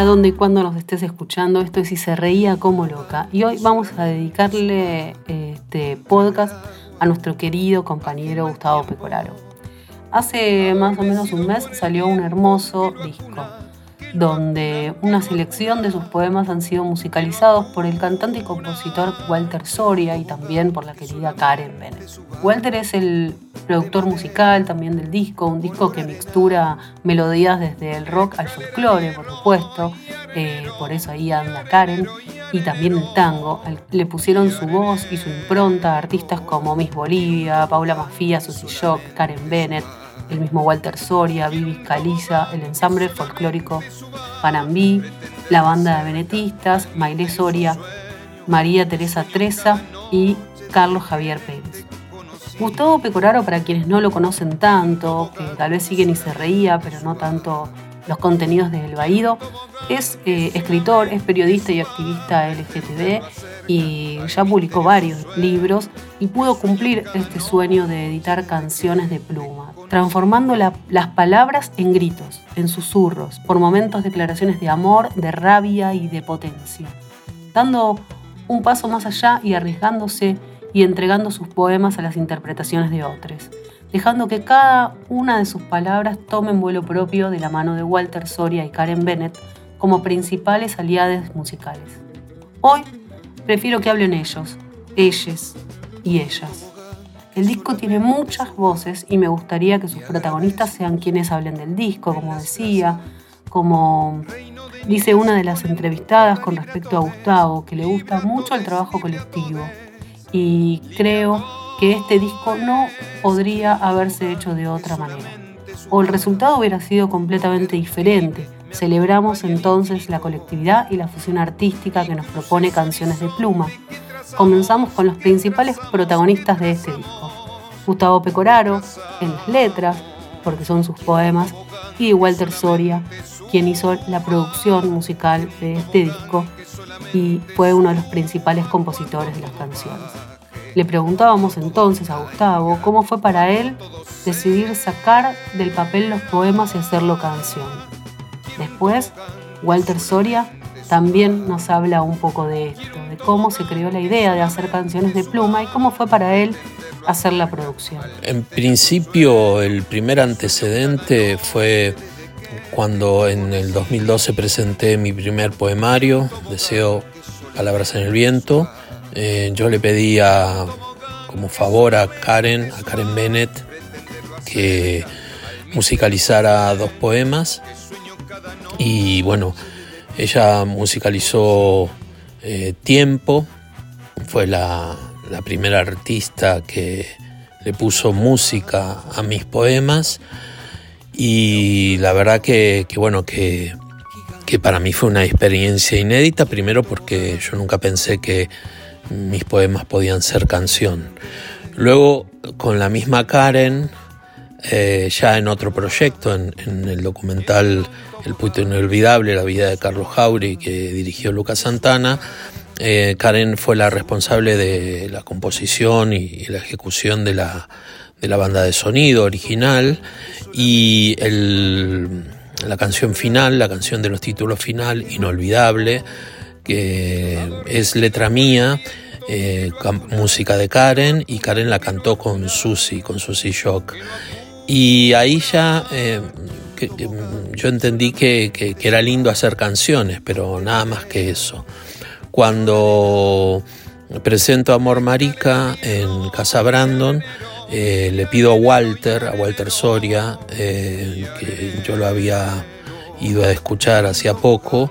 Hola, ¿dónde y cuándo nos estés escuchando? Esto es Si se reía como loca. Y hoy vamos a dedicarle este podcast a nuestro querido compañero Gustavo Pecoraro. Hace más o menos un mes salió un hermoso disco donde una selección de sus poemas han sido musicalizados por el cantante y compositor Walter Soria y también por la querida Karen Bennett. Walter es el productor musical también del disco, un disco que mixtura melodías desde el rock al folclore, por supuesto, eh, por eso ahí anda Karen, y también el tango. Le pusieron su voz y su impronta a artistas como Miss Bolivia, Paula Mafia, Susy Shock, Karen Bennett, el mismo Walter Soria, Vivi Caliza, el ensamble folclórico Panambí, la banda de venetistas, Maile Soria, María Teresa Treza y Carlos Javier Pérez. Gustavo Pecoraro, para quienes no lo conocen tanto, que tal vez siguen y se reía, pero no tanto los contenidos del Baído, es eh, escritor, es periodista y activista LGTB y ya publicó varios libros y pudo cumplir este sueño de editar canciones de pluma, transformando las palabras en gritos, en susurros, por momentos declaraciones de amor, de rabia y de potencia, dando un paso más allá y arriesgándose y entregando sus poemas a las interpretaciones de otros, dejando que cada una de sus palabras tomen vuelo propio de la mano de Walter Soria y Karen Bennett como principales aliados musicales. Hoy prefiero que hablen ellos, ellas y ellas. El disco tiene muchas voces y me gustaría que sus protagonistas sean quienes hablen del disco, como decía, como dice una de las entrevistadas con respecto a Gustavo, que le gusta mucho el trabajo colectivo y creo que este disco no podría haberse hecho de otra manera. O el resultado hubiera sido completamente diferente. Celebramos entonces la colectividad y la fusión artística que nos propone Canciones de Pluma. Comenzamos con los principales protagonistas de este disco. Gustavo Pecoraro en las letras, porque son sus poemas, y Walter Soria, quien hizo la producción musical de este disco y fue uno de los principales compositores de las canciones. Le preguntábamos entonces a Gustavo cómo fue para él decidir sacar del papel los poemas y hacerlo canción. Después, Walter Soria también nos habla un poco de esto, de cómo se creó la idea de hacer canciones de pluma y cómo fue para él hacer la producción. En principio, el primer antecedente fue cuando en el 2012 presenté mi primer poemario, Deseo Palabras en el Viento, eh, yo le pedía como favor a Karen, a Karen Bennett, que musicalizara dos poemas. Y bueno, ella musicalizó eh, Tiempo, fue la, primera artista que le puso música a mis poemas. Y la verdad que, bueno, que, que para mí fue una experiencia inédita, primero porque yo nunca pensé que mis poemas podían ser canción. Luego, con la misma Karen, eh, ya en otro proyecto, en, el documental El puto inolvidable, la vida de Carlos Jauri, que dirigió Lucas Santana, eh, Karen fue la responsable de la composición y, la ejecución de la, de la, banda de sonido original y la canción final, la canción de los títulos final, Inolvidable, que es letra mía, eh, música de Karen, y Karen la cantó con Susi, con Susi Shock. Y ahí ya eh, yo entendí que, era lindo hacer canciones, pero nada más que eso. Cuando presento Amor Marica en Casa Brandon, eh, le pido a Walter, a Walter Soria, que yo lo había ido a escuchar hacía poco,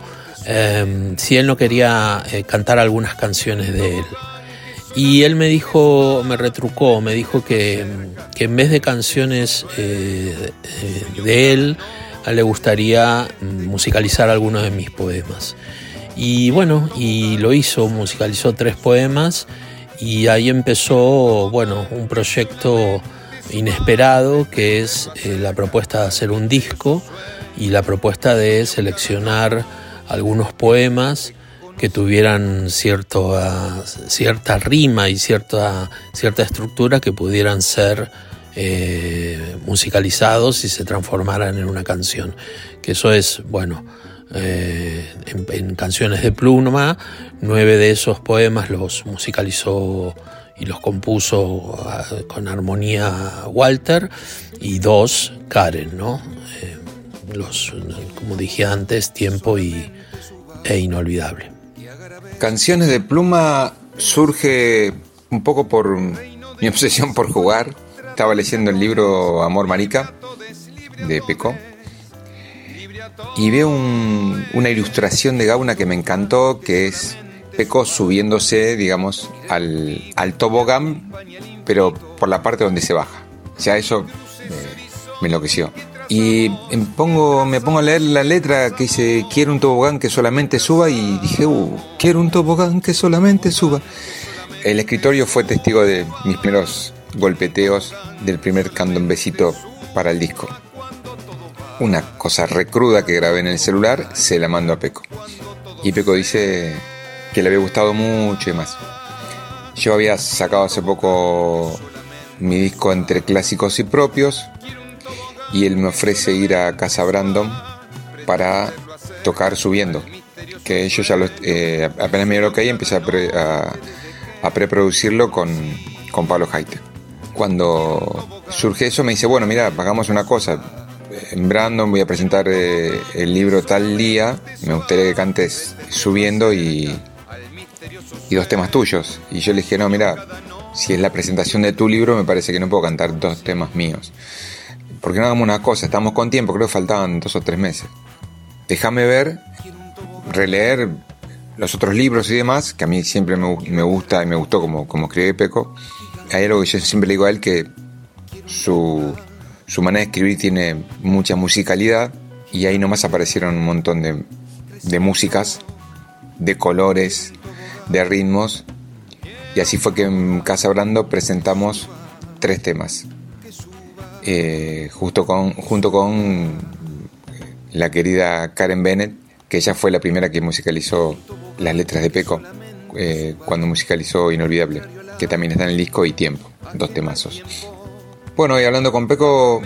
si él no quería eh, cantar algunas canciones de él. Y él me dijo, me retrucó, me dijo que, en vez de canciones eh, de él, le gustaría musicalizar algunos de mis poemas. Y bueno, y lo hizo, musicalizó tres poemas y ahí empezó, bueno, un proyecto inesperado que es eh, la propuesta de hacer un disco y la propuesta de seleccionar algunos poemas que tuvieran cierto, ah, cierta rima y cierta, cierta estructura que pudieran ser eh, musicalizados y se transformaran en una canción. Que eso es, bueno, eh, en, canciones de pluma. Nueve de esos poemas los musicalizó y los compuso ah, con armonía Walter y dos Karen, ¿no? Eh, los, como dije antes, tiempo y, e inolvidable. Canciones de pluma surge un poco por mi obsesión por jugar. Estaba leyendo el libro Amor Marica de Peco y veo una ilustración de Gauna que me encantó, que es Peco subiéndose, digamos, al, al tobogán, pero por la parte donde se baja. Ya eso me enloqueció. Y me pongo, me pongo a leer la letra que dice, quiero un tobogán que solamente suba, y dije, uh, quiero un tobogán que solamente suba. El escritorio fue testigo de mis primeros golpeteos del primer candombecito para el disco una cosa recruda que grabé en el celular, se la mando a Peco. Y Peco dice que le había gustado mucho y más. Yo había sacado hace poco mi disco entre clásicos y propios y él me ofrece ir a Casa Brandon para tocar subiendo. Que yo ya lo, eh, apenas me que hay, empecé a, a, preproducirlo con, con Pablo Haite. Cuando surge eso me dice, bueno, mira, hagamos una cosa, en Brandon voy a presentar eh, el libro tal día, me gustaría que cantes subiendo y, y dos temas tuyos. Y yo le dije, no, mira, si es la presentación de tu libro, me parece que no puedo cantar dos temas míos. Porque no hagamos una cosa, estamos con tiempo, creo que faltaban dos o tres meses. Déjame ver, releer los otros libros y demás, que a mí siempre me, gusta y me gustó como, como escribe Peco. Hay algo que yo siempre le digo a él que su su manera de escribir tiene mucha musicalidad y ahí nomás aparecieron un montón de, músicas, de colores, de ritmos. Y así fue que en Casa Brando presentamos tres temas. Eh, justo con, junto con la querida Karen Bennett, que ella fue la primera que musicalizó las letras de Peco, eh, cuando musicalizó Inolvidable, que también está en el disco y Tiempo, dos temazos. Bueno, y hablando con Peco,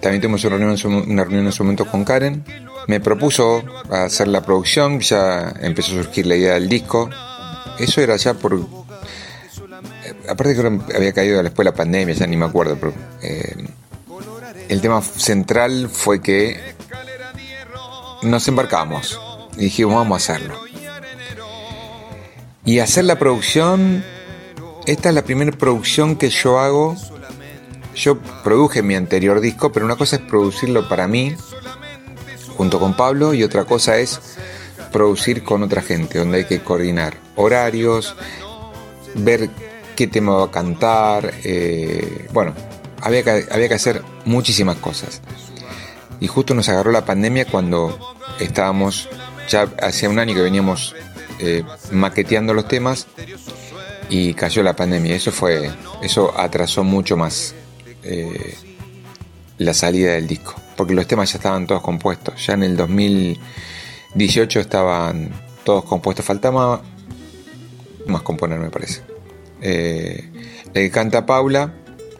también tuvimos una reunión, una reunión en su momento con Karen. Me propuso hacer la producción, ya empezó a surgir la idea del disco. Eso era ya por. Eh, aparte que había caído después de la pandemia, ya ni me acuerdo, pero. Eh, el tema central fue que nos embarcamos y dijimos, vamos a hacerlo. Y hacer la producción, esta es la primera producción que yo hago yo produje mi anterior disco, pero una cosa es producirlo para mí, junto con Pablo, y otra cosa es producir con otra gente, donde hay que coordinar horarios, ver qué tema va a cantar, eh, bueno, había que, había que hacer muchísimas cosas. Y justo nos agarró la pandemia cuando estábamos, ya hacía un año que veníamos eh, maqueteando los temas y cayó la pandemia. Eso fue, eso atrasó mucho más eh, la salida del disco, porque los temas ya estaban todos compuestos. Ya en el 2018 estaban todos compuestos, faltaba más componer, me parece. Eh, el canta Paula,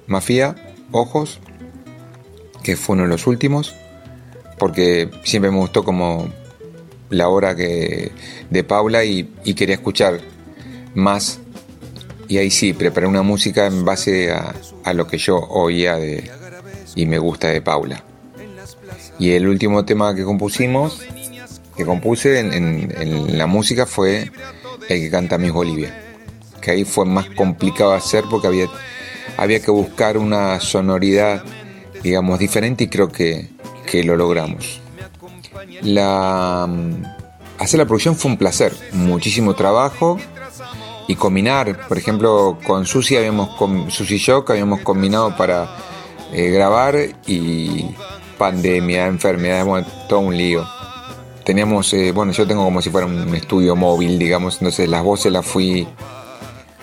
Mafia, Ojos, que fue uno de los últimos, porque siempre me gustó como la hora que, de Paula y, quería escuchar más y ahí sí, preparé una música en base a, lo que yo oía de, y me gusta de Paula. Y el último tema que compusimos, que compuse en, la música fue el que canta Miss Bolivia. Que ahí fue más complicado hacer porque había, había que buscar una sonoridad, digamos, diferente y creo que, que lo logramos. La, hacer la producción fue un placer, muchísimo trabajo y combinar. Por ejemplo, con Susi habíamos con Susi Shock habíamos combinado para eh, grabar y pandemia, enfermedades, todo un lío. Teníamos, eh, bueno, yo tengo como si fuera un estudio móvil, digamos, entonces las voces las fui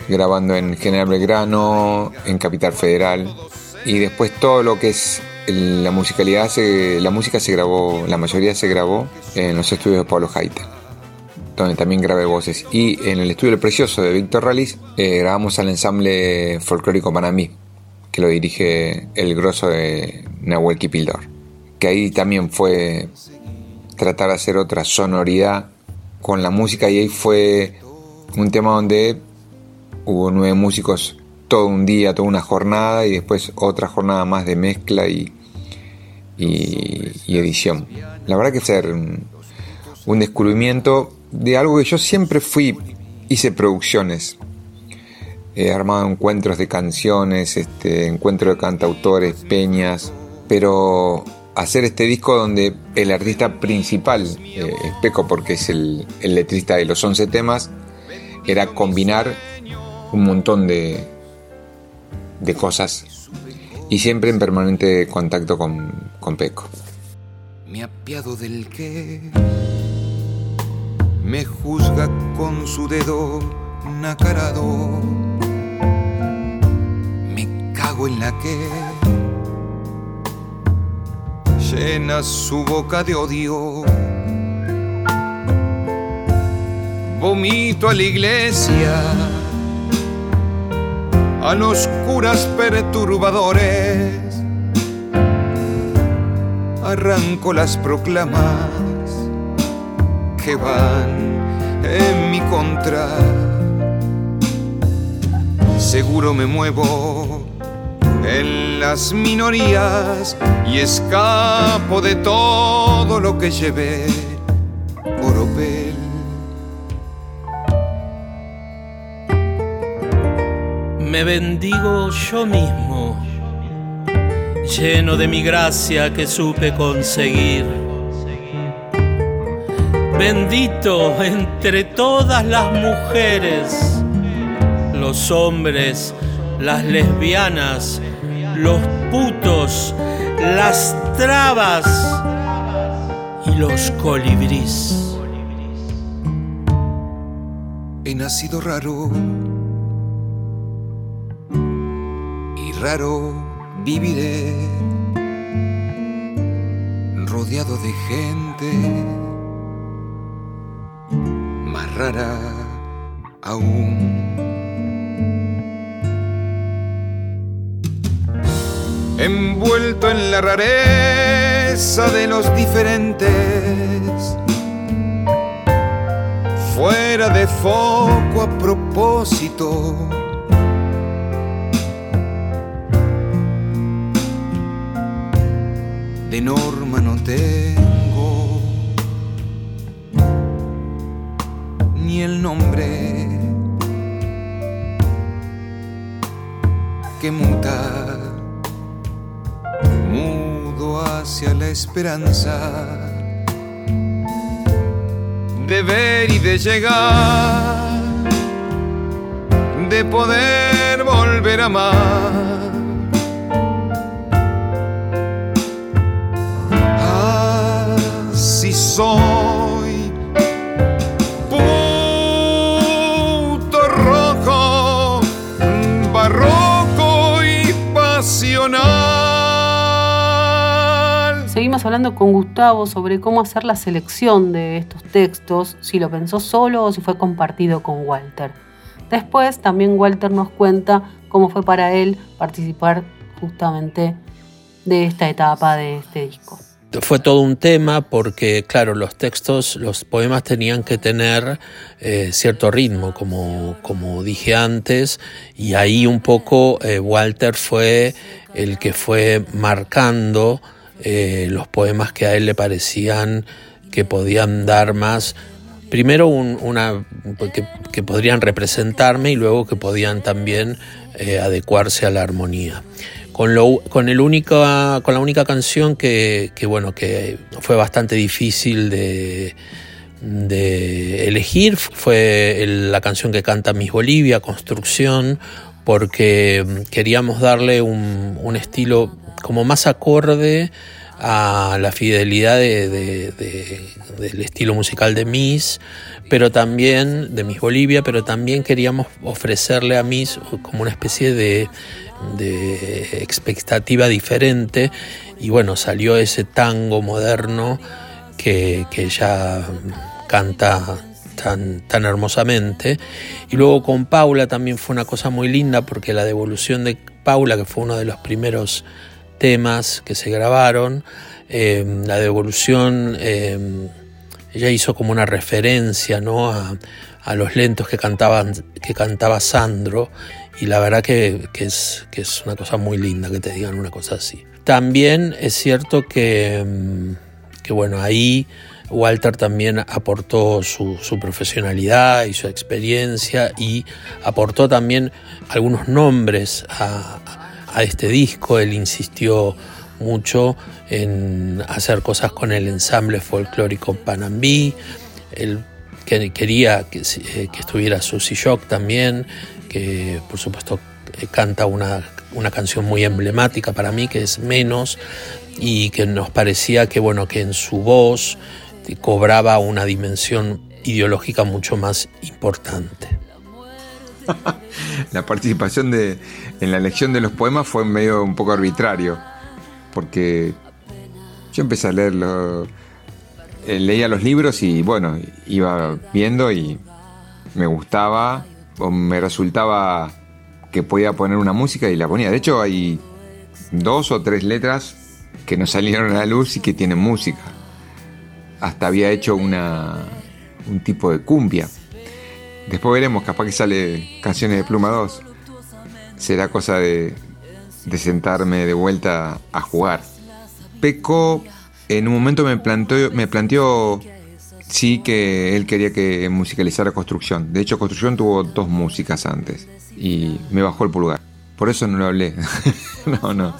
grabando en General Belgrano, en Capital Federal y después todo lo que es la musicalidad, la música se grabó, la mayoría se grabó en los estudios de Pablo Haita donde también grabé voces. Y en el estudio El Precioso de Víctor Ralis eh, grabamos al ensamble folclórico Panamí, que lo dirige el grosso de Nahuel Kipildor. Que ahí también fue tratar de hacer otra sonoridad con la música y ahí fue un tema donde hubo nueve músicos todo un día, toda una jornada y después otra jornada más de mezcla y, y, edición. La verdad que fue un, un descubrimiento de algo que yo siempre fui, hice producciones, he armado encuentros de canciones, este, encuentros de cantautores, peñas, pero hacer este disco donde el artista principal eh, es Peco porque es el, letrista de los 11 temas, era combinar un montón de, de cosas y siempre en permanente contacto con, con Peco. Me apiado del que me juzga con su dedo nacarado. Me cago en la que llena su boca de odio. Vomito a la iglesia, a los curas perturbadores. Arranco las proclamas que van en mi contra. Seguro me muevo en las minorías y escapo de todo lo que llevé Me bendigo yo mismo, lleno de mi gracia que supe conseguir. Bendito entre todas las mujeres, los hombres, las lesbianas, los putos, las trabas y los colibrís. He nacido raro raro viviré rodeado de gente más rara aún. envuelto en la rareza de los diferentes, fuera de foco a propósito. De norma no tengo ni el nombre que muta hacia la esperanza de ver y de llegar, de poder volver a amar. Soy, puto rojo, barroco y pasional. Seguimos hablando con Gustavo sobre cómo hacer la selección de estos textos, si lo pensó solo o si fue compartido con Walter. Después también Walter nos cuenta cómo fue para él participar justamente de esta etapa de este disco. Fue todo un tema porque, claro, los textos, los poemas tenían que tener eh, cierto ritmo, como, como dije antes, y ahí un poco eh, Walter fue el que fue marcando eh, los poemas que a él le parecían que podían dar más, primero una, que, podrían representarme y luego que podían también adecuarse a la armonía. Con, lo, con, la única canción que, bueno, que fue bastante difícil de, elegir fue la canción que canta Miss Bolivia, Construcción, porque queríamos darle un, un estilo como más acorde a la fidelidad del estilo musical de Miss, pero también de Miss Bolivia, pero también queríamos ofrecerle a Miss como una especie de, expectativa diferente y bueno, salió ese tango moderno que, que ella canta tan, tan hermosamente. Y luego con Paula también fue una cosa muy linda porque la devolución de Paula, que fue uno de los primeros temas que se grabaron, eh, la devolución, eh, ella hizo como una referencia ¿no? a, los lentos que, cantaban, que cantaba Sandro y la verdad que, es, que es una cosa muy linda que te digan una cosa así. También es cierto que, mm, que bueno, ahí Walter también aportó su, profesionalidad y su experiencia y aportó también algunos nombres a, este disco. Él insistió mucho en hacer cosas con el ensamble folclórico Panambí. Él quería que, eh, que estuviera Susie Shock también, que por supuesto eh, canta una, una canción muy emblemática para mí, que es Menos, y que nos parecía que, bueno, que en su voz cobraba una dimensión ideológica mucho más importante. la participación de, en la elección de los poemas fue medio un poco arbitrario, porque yo empecé a leerlo, eh, leía los libros y bueno, iba viendo y me gustaba o me resultaba que podía poner una música y la ponía. De hecho hay dos o tres letras que no salieron a la luz y que tienen música hasta había hecho una, un tipo de cumbia. Después veremos, capaz que sale Canciones de Pluma 2. Será cosa de, de sentarme de vuelta a jugar. Peco en un momento me planteó, me planteó sí que él quería que musicalizara Construcción. De hecho, Construcción tuvo dos músicas antes y me bajó el pulgar. Por eso no lo hablé. no, no.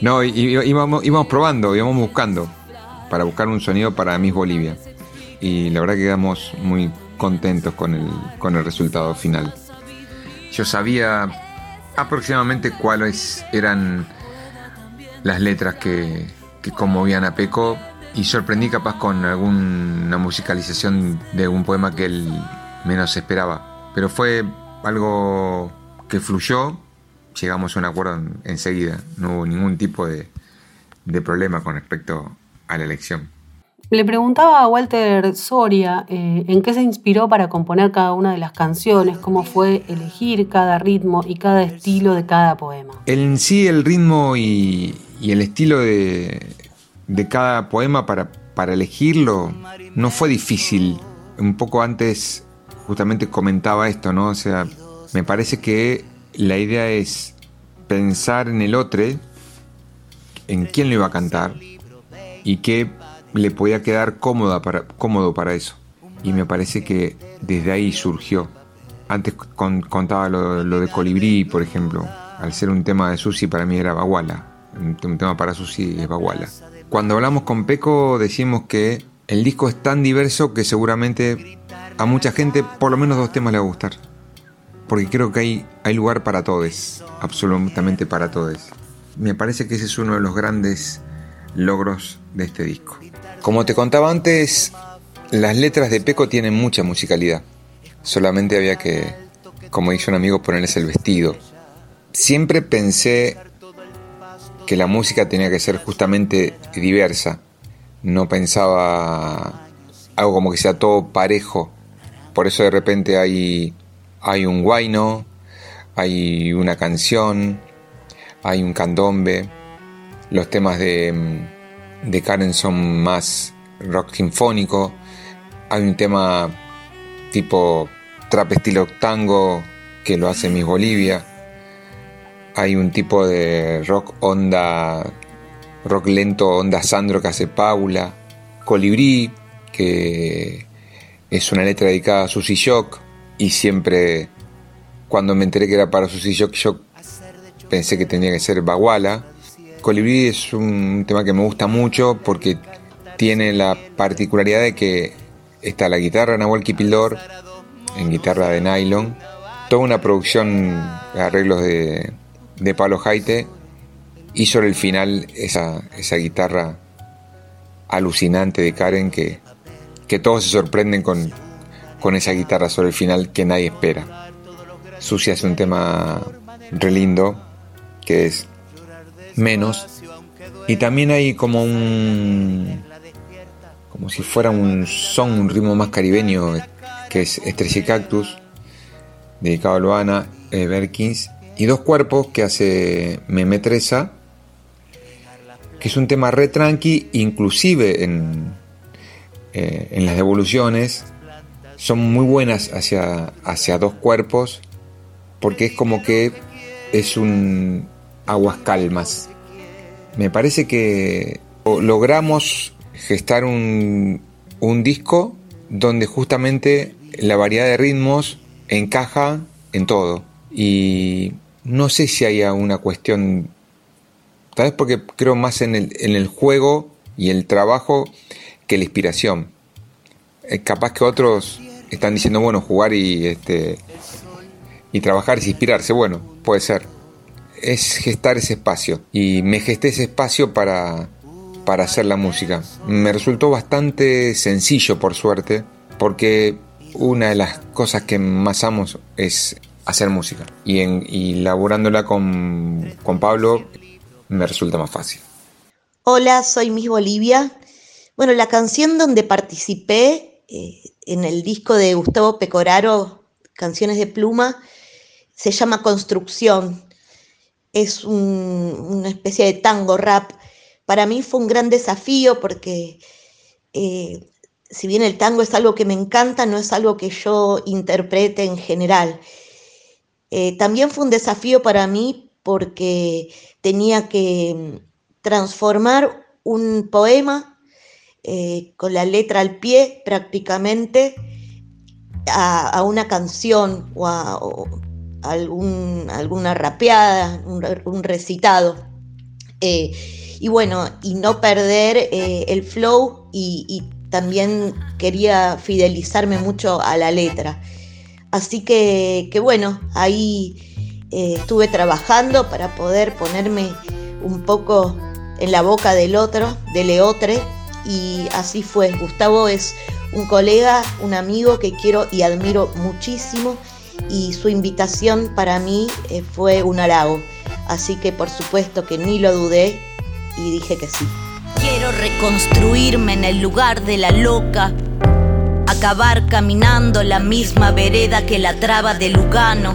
No, íbamos, íbamos probando, íbamos buscando para buscar un sonido para Miss Bolivia. Y la verdad que quedamos muy contentos con el, con el resultado final. Yo sabía aproximadamente cuáles eran las letras que, que conmovían a Peco y sorprendí capaz con alguna musicalización de un poema que él menos esperaba. Pero fue algo que fluyó, llegamos a un acuerdo enseguida, no hubo ningún tipo de, de problema con respecto la elección. Le preguntaba a Walter Soria eh, en qué se inspiró para componer cada una de las canciones, cómo fue elegir cada ritmo y cada estilo de cada poema. En sí el ritmo y, el estilo de, cada poema para, para elegirlo no fue difícil. Un poco antes justamente comentaba esto, ¿no? O sea, me parece que la idea es pensar en el otro, en quién lo iba a cantar, y que le podía quedar cómoda para, cómodo para eso. Y me parece que desde ahí surgió. Antes contaba lo, de Colibrí, por ejemplo. Al ser un tema de Susi, para mí era Baguala. Un, tema para Susi es Baguala. Cuando hablamos con Peco, decimos que el disco es tan diverso que seguramente a mucha gente por lo menos dos temas le va a gustar. Porque creo que hay, hay lugar para todos, absolutamente para todos. Me parece que ese es uno de los grandes logros de este disco. Como te contaba antes, las letras de Peco tienen mucha musicalidad. Solamente había que, como dice un amigo, ponerles el vestido. Siempre pensé que la música tenía que ser justamente diversa. No pensaba algo como que sea todo parejo. Por eso de repente hay, hay un guayno, hay una canción, hay un candombe los temas de, de Karen son más rock sinfónico. Hay un tema tipo trap estilo tango que lo hace Miss Bolivia. Hay un tipo de rock onda, rock lento onda Sandro que hace Paula. Colibrí, que es una letra dedicada a Susy Shock. Y siempre, cuando me enteré que era para Susy Shock, yo pensé que tenía que ser Baguala. Colibrí es un tema que me gusta mucho porque tiene la particularidad de que está la guitarra Nahuel Kipildor en guitarra de nylon, toda una producción de arreglos de, de Pablo Jaite y sobre el final esa, esa guitarra alucinante de Karen que, que todos se sorprenden con, con esa guitarra sobre el final que nadie espera. Sucia es un tema re lindo que es menos. Y también hay como un. como si fuera un son, un ritmo más caribeño, que es Estrella Cactus, dedicado a Luana Berkins. Y dos cuerpos que hace Meme Treza, que es un tema re tranqui, inclusive en, eh, en las devoluciones, son muy buenas hacia, hacia dos cuerpos, porque es como que es un aguas calmas. Me parece que logramos gestar un, disco donde justamente la variedad de ritmos encaja en todo. Y no sé si haya una cuestión, tal vez porque creo más en el, juego y el trabajo que la inspiración. Es capaz que otros están diciendo, bueno, jugar y, este, y trabajar y inspirarse. Bueno, puede ser. Es gestar ese espacio. Y me gesté ese espacio para, para hacer la música. Me resultó bastante sencillo, por suerte, porque una de las cosas que más amo es hacer música. Y, en, laburándola con, con Pablo me resulta más fácil. Hola, soy Miss Bolivia. Bueno, la canción donde participé eh, en el disco de Gustavo Pecoraro, Canciones de Pluma, se llama Construcción. Es un, una especie de tango rap. Para mí fue un gran desafío porque eh, si bien el tango es algo que me encanta, no es algo que yo interprete en general. Eh, también fue un desafío para mí porque tenía que mm, transformar un poema eh, con la letra al pie prácticamente a, una canción o a, algún, alguna rapeada, un, recitado. Eh, y bueno, y no perder el flow y también quería fidelizarme mucho a la letra. Así que, bueno, ahí eh, estuve trabajando para poder ponerme un poco en la boca del otro, de Leotre, y así fue. Gustavo es un colega, un amigo que quiero y admiro muchísimo, y su invitación para mí eh, fue un halago. Así que por supuesto que ni lo dudé y dije que sí. Quiero reconstruirme en el lugar de la loca, acabar caminando la misma vereda que la traba de Lugano,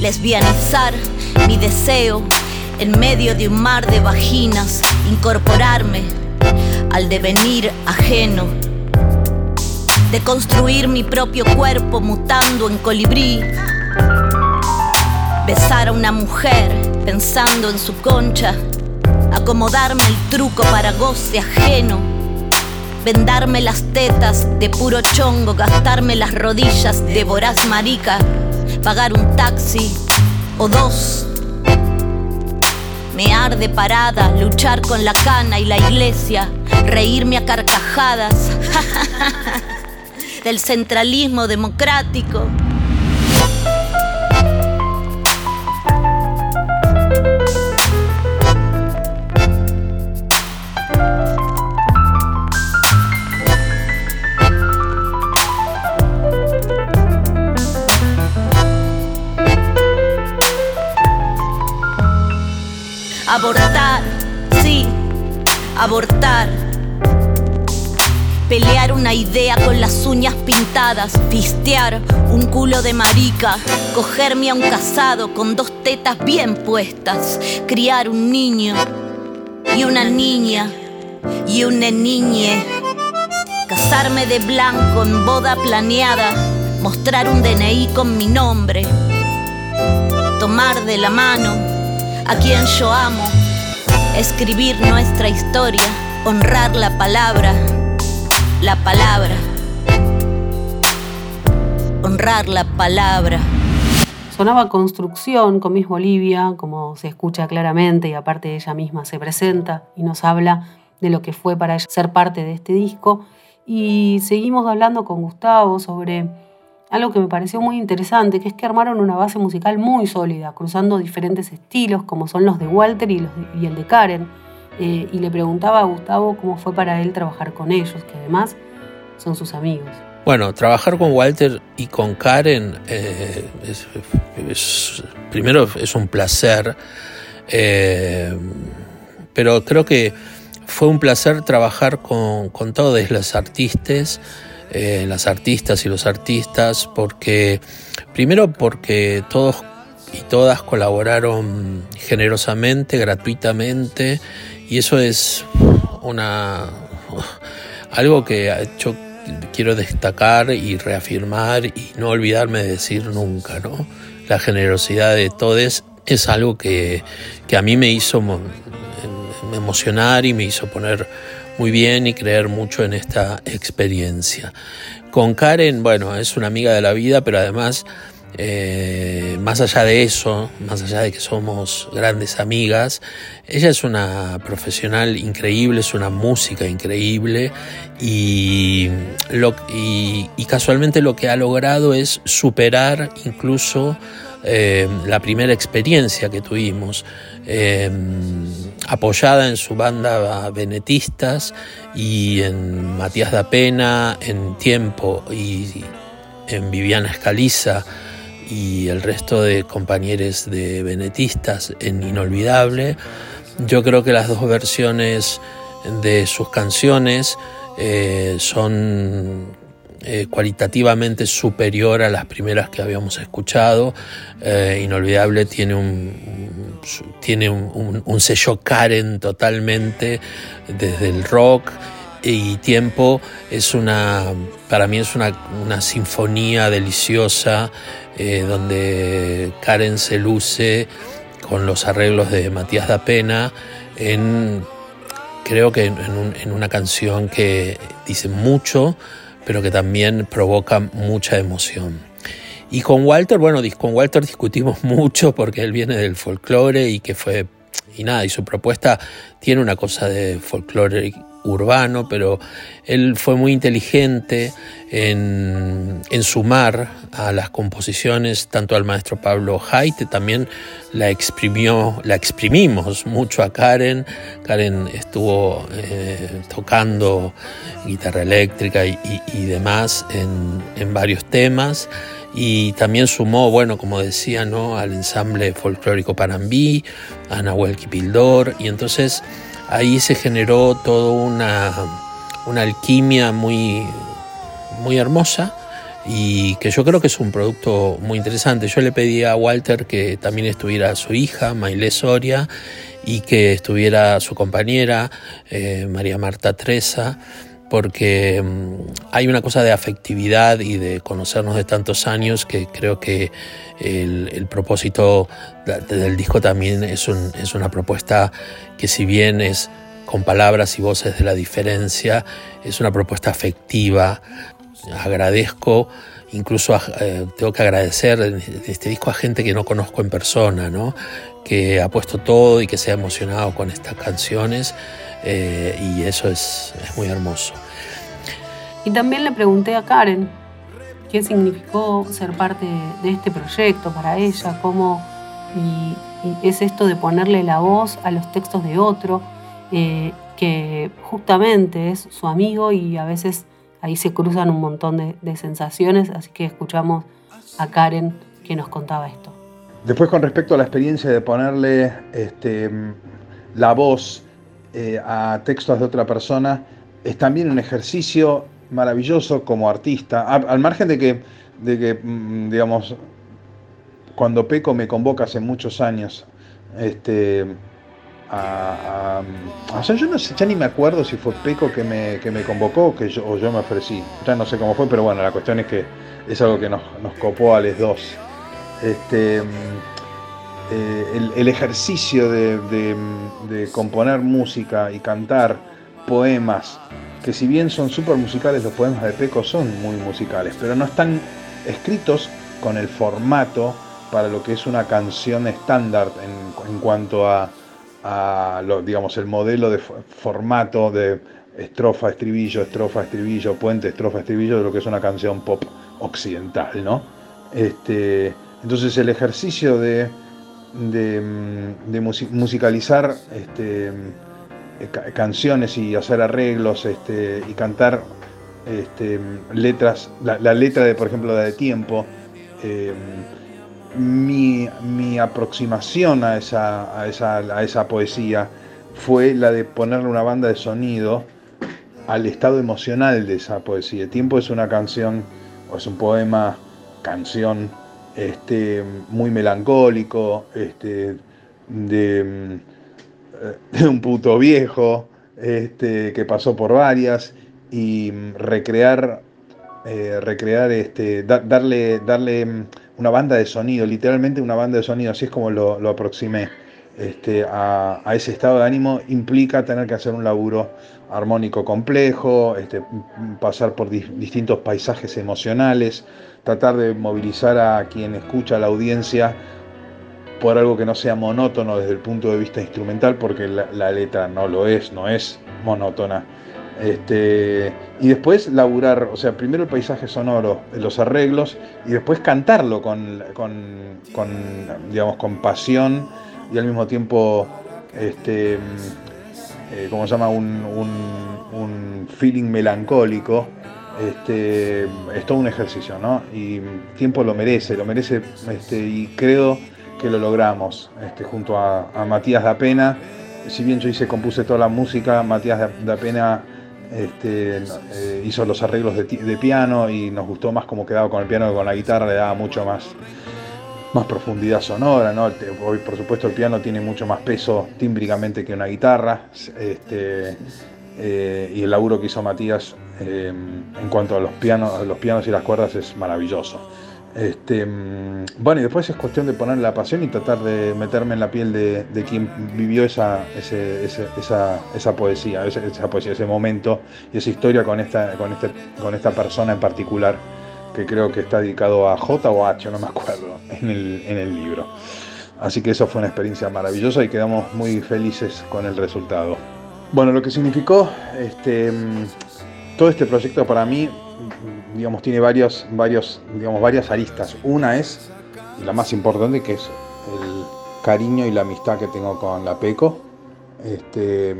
lesbianizar mi deseo en medio de un mar de vaginas, incorporarme al devenir ajeno, de construir mi propio cuerpo mutando en colibrí, besar a una mujer pensando en su concha acomodarme el truco para goce ajeno, vendarme las tetas de puro chongo, gastarme las rodillas de voraz marica, pagar un taxi o dos. Me arde parada, luchar con la cana y la iglesia, reírme a carcajadas del centralismo democrático. Abortar, sí, abortar. Pelear una idea con las uñas pintadas, fistear un culo de marica, cogerme a un casado con dos tetas bien puestas, criar un niño y una niña y una niñe, casarme de blanco en boda planeada, mostrar un DNI con mi nombre, tomar de la mano a quien yo amo, escribir nuestra historia, honrar la palabra, la palabra, honrar la palabra. Sonaba Construcción con Miss Bolivia, como se escucha claramente y aparte ella misma se presenta y nos habla de lo que fue para ella ser parte de este disco. Y seguimos hablando con Gustavo sobre algo que me pareció muy interesante, que es que armaron una base musical muy sólida, cruzando diferentes estilos, como son los de Walter y, el de Karen. Eh, y le preguntaba a Gustavo cómo fue para él trabajar con ellos, que además son sus amigos. Bueno, trabajar con Walter y con Karen eh, primero es un placer, eh, pero creo que fue un placer trabajar con, con todos los artistas las artistas y los artistas, porque primero porque todos y todas colaboraron generosamente, gratuitamente, y eso es una algo que yo quiero destacar y reafirmar y no olvidarme de decir nunca, ¿no? La generosidad de todos es algo que, que a mí me hizo emocionar y me hizo poner muy bien y creer mucho en esta experiencia. Con Karen, bueno, es una amiga de la vida, pero además, eh, más allá de eso, más allá de que somos grandes amigas, ella es una profesional increíble, es una música increíble y, casualmente lo que ha logrado es superar incluso eh, la primera experiencia que tuvimos. Eh, apoyada en su banda Venetistas y en Matías da Pena, en Tiempo y en Viviana Escaliza y el resto de compañeros de Venetistas en Inolvidable. Yo creo que las dos versiones de sus canciones eh, son eh, cualitativamente superior a las primeras que habíamos escuchado. Eh, Inolvidable tiene un, tiene un, sello Karen totalmente desde el rock y Tiempo es una, para mí es una, sinfonía deliciosa eh, donde Karen se luce con los arreglos de Matías da Pena en creo que en una canción que dice mucho pero que también provoca mucha emoción. Y con Walter, bueno, con Walter discutimos mucho porque él viene del folclore y que fue, y nada, y su propuesta tiene una cosa de folclore urbano, pero él fue muy inteligente en, sumar a las composiciones, tanto al maestro Pablo Haite, también la exprimió, la exprimimos mucho a Karen. Karen estuvo eh, tocando guitarra eléctrica y, demás en, en, varios temas. Y también sumó, bueno, como decía, ¿no? al ensamble folclórico Panambí, a Nahuel Kipildor, y entonces ahí se generó toda una, una alquimia muy, muy hermosa y que yo creo que es un producto muy interesante. Yo le pedí a Walter que también estuviera su hija, Maile Soria, y que estuviera su compañera, eh, María Marta Tresa, porque mm, hay una cosa de afectividad y de conocernos de tantos años que creo que el, propósito del disco también es, es una propuesta que si bien es con palabras y voces de la diferencia, es una propuesta afectiva. Agradezco, incluso eh, tengo que agradecer este disco a gente que no conozco en persona, ¿no? Que ha puesto todo y que se ha emocionado con estas canciones eh, y eso es, es muy hermoso. Y también le pregunté a Karen qué significó ser parte de este proyecto para ella, cómo y, es esto de ponerle la voz a los textos de otro, eh, que justamente es su amigo y a veces ahí se cruzan un montón de, sensaciones, así que escuchamos a Karen que nos contaba esto. Después con respecto a la experiencia de ponerle este, la voz eh, a textos de otra persona, es también un ejercicio maravilloso como artista, al margen de que, de que, mm, digamos, cuando Peco me convoca hace muchos años, este, a, o sea, yo no sé, ya ni me acuerdo si fue Peco que me, que me convocó que yo, o yo me ofrecí, ya no sé cómo fue, pero bueno, la cuestión es que es algo que nos, copó a los dos. Este, eh, el, ejercicio de, de componer música y cantar poemas que si bien son súper musicales, los poemas de Peco son muy musicales, pero no están escritos con el formato para lo que es una canción estándar en, cuanto a, digamos, el modelo de formato de estrofa, estribillo, estrofa, estribillo, puente, estrofa, estribillo de lo que es una canción pop occidental, ¿no? Este, entonces el ejercicio de, musicalizar este, eh, canciones y hacer arreglos este, y cantar este, letras, la, letra de, por ejemplo, la de tiempo, eh, mi, aproximación a esa, a, esa, a esa poesía fue la de ponerle una banda de sonido al estado emocional de esa poesía. Tiempo es una canción, o es un poema, canción, este, muy melancólico, este, de, un puto viejo este, que pasó por varias y recrear, eh, recrear darle, darle una banda de sonido, literalmente una banda de sonido, así es como lo, lo aproximé. A, ese estado de ánimo implica tener que hacer un laburo armónico complejo, pasar por distintos paisajes emocionales, tratar de movilizar a quien escucha a la audiencia por algo que no sea monótono desde el punto de vista instrumental, porque la, letra no lo es, no es monótona. Este, y después laburar, o sea, primero el paisaje sonoro, los arreglos, y después cantarlo con, con, digamos, con pasión y al mismo tiempo, este, eh, como se llama, un, un, feeling melancólico, este, es todo un ejercicio, ¿no? Y tiempo lo merece, lo merece, este, y creo que lo logramos, este, junto a, Matías da Pena. Si bien yo hice, compuse toda la música, Matías da Pena este, eh, hizo los arreglos de, piano y nos gustó más cómo quedaba con el piano que con la guitarra, le daba mucho más más profundidad sonora, ¿no? Hoy, por supuesto, el piano tiene mucho más peso tímbricamente que una guitarra. Este, eh, y el laburo que hizo Matías eh, en cuanto a los pianos, los pianos y las cuerdas es maravilloso. Este, mm, bueno, y después es cuestión de poner la pasión y tratar de meterme en la piel de, quien vivió esa, esa, poesía, ese momento y esa historia con esta, con, este, con esta persona en particular que creo que está dedicado a J o H, no me acuerdo, en el, libro. Así que eso fue una experiencia maravillosa y quedamos muy felices con el resultado. Bueno, lo que significó este, todo este proyecto para mí, digamos, tiene varios, varios, digamos, varias aristas. Una es la más importante, que es el cariño y la amistad que tengo con la PECO, este,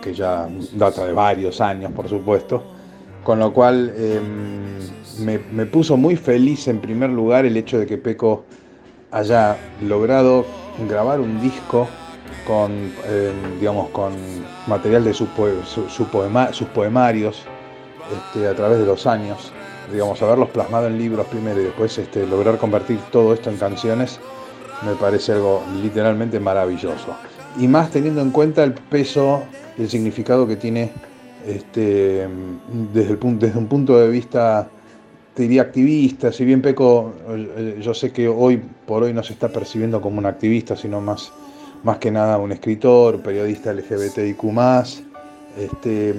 que ya data de varios años, por supuesto. Con lo cual em, me, puso muy feliz en primer lugar el hecho de que Peco haya logrado grabar un disco con, em, digamos, con material de sus poemarios este, a través de los años. Digamos, haberlos plasmado en libros primero y después este, lograr convertir todo esto en canciones me parece algo literalmente maravilloso. Y más teniendo en cuenta el peso y el significado que tiene este, desde, un punto de vista, te diría activista, si bien Peco, eh, yo sé que hoy por hoy no se está percibiendo como un activista, sino más, más que nada un escritor, periodista LGBTIQ. Este,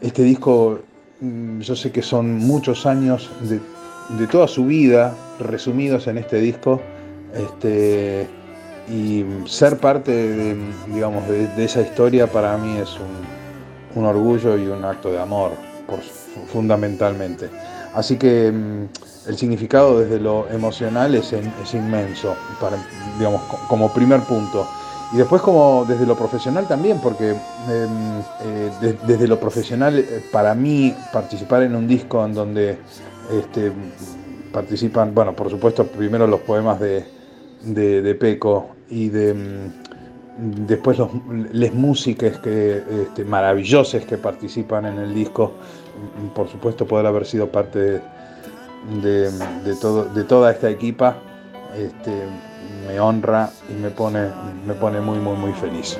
este disco, yo sé que son muchos años de, toda su vida resumidos en este disco. Este, y ser parte de, digamos, de esa historia para mí es un, orgullo y un acto de amor, fundamentalmente. Así que mm, el significado desde lo emocional es, inmenso, para, digamos, como primer punto. Y después como desde lo profesional también, porque em, eh, desde lo profesional eh, para mí participar en un disco en donde este, participan, bueno, por supuesto primero los poemas de, de Peco y de mm, después los les músicas que este, maravillosas que participan en el disco. Por supuesto poder haber sido parte de, todo, de toda esta equipa este, me honra y me pone me pone muy muy muy feliz.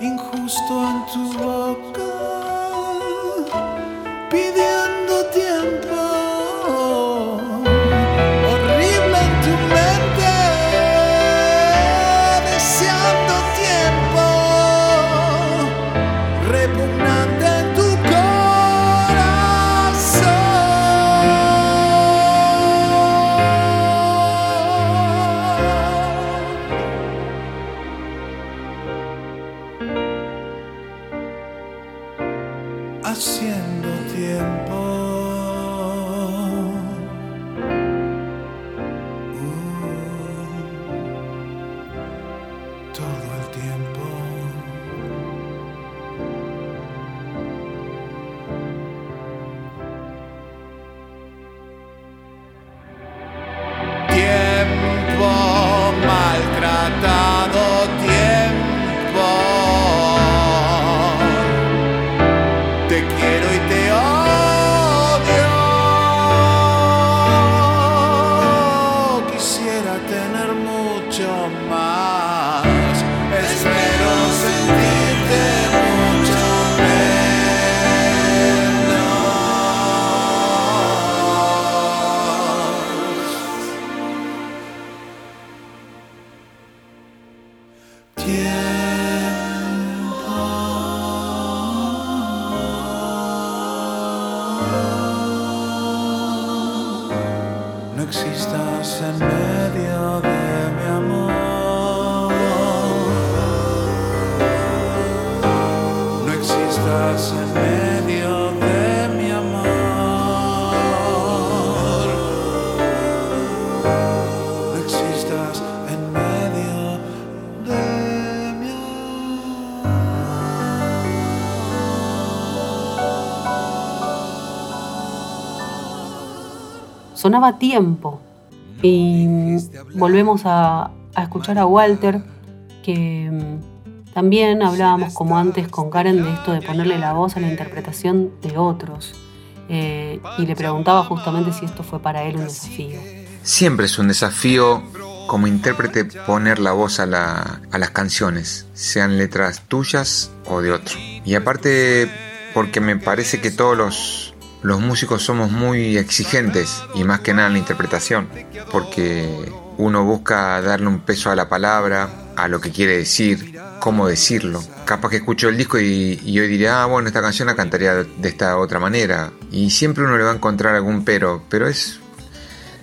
Injusto en tu boca pidiendo tiempo existas en medio de mi amor. No existas en sonaba tiempo. Y volvemos a, a escuchar a Walter, que mm, también hablábamos como antes con Karen de esto de ponerle la voz a la interpretación de otros. Eh, y le preguntaba justamente si esto fue para él un desafío. Siempre es un desafío como intérprete poner la voz a, la- a las canciones, sean letras tuyas o de otro. Y aparte porque me parece que todos los, los músicos somos muy exigentes y más que nada en la interpretación, porque uno busca darle un peso a la palabra, a lo que quiere decir, cómo decirlo. Capaz que escucho el disco y, y yo diría, ah, bueno, esta canción la cantaría de, esta otra manera. Y siempre uno le va a encontrar algún pero, pero es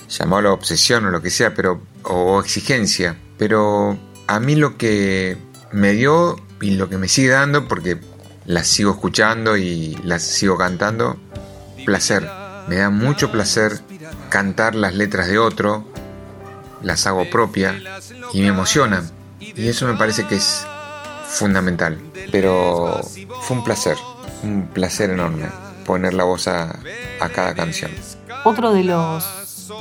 llamarlo obsesión o lo que sea, pero o exigencia, pero a mí lo que me dio y lo que me sigue dando porque las sigo escuchando y las sigo cantando, placer. Me da mucho placer cantar las letras de otro, las hago propia y me emocionan. Y eso me parece que es fundamental. Pero fue un placer, un placer enorme poner la voz a, a cada canción. Otro de los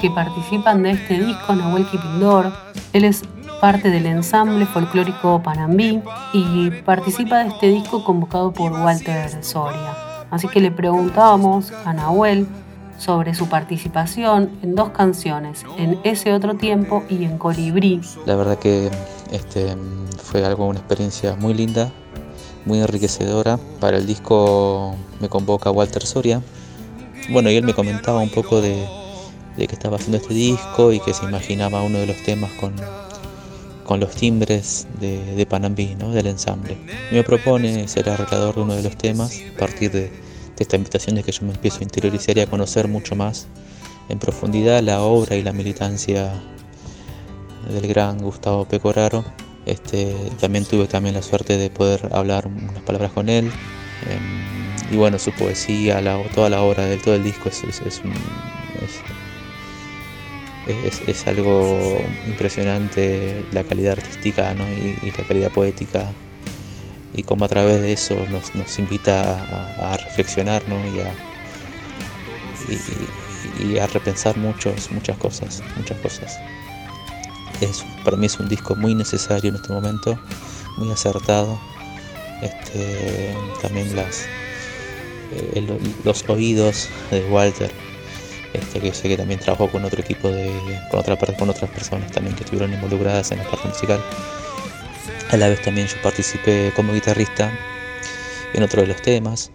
que participan de este disco, Nahuel Kipindor, él es parte del ensamble folclórico Panambí y participa de este disco convocado por Walter Soria. Así que le preguntábamos a Nahuel sobre su participación en dos canciones, en Ese Otro Tiempo y en Colibrí. La verdad que este, fue algo, una experiencia muy linda, muy enriquecedora. Para el disco me convoca Walter Soria. Bueno, y él me comentaba un poco de, de que estaba haciendo este disco y que se imaginaba uno de los temas con, con los timbres de, de Panambí, ¿no? del ensamble. Me propone ser arreglador de uno de los temas a partir de, de esta invitación de que yo me empiezo a interiorizar y a conocer mucho más en profundidad la obra y la militancia del gran Gustavo Pecoraro. Este, también tuve también la suerte de poder hablar unas palabras con él. em, y bueno, su poesía, la- toda la obra de todo el disco es, es- es un- es- algo impresionante la calidad artística ¿no? y, la calidad poética y cómo a través de eso nos, invita a, reflexionar ¿no? y, a, y- a repensar muchos, muchas cosas, muchas cosas. Es, para mí es un disco muy necesario en este momento, muy acertado. Este, también las, eh, los oídos de Walter, este, que sé que también trabajó con otro equipo de, con, otra, con otras personas también que estuvieron involucradas en la parte musical. A la vez también yo participé como guitarrista en otro de los temas,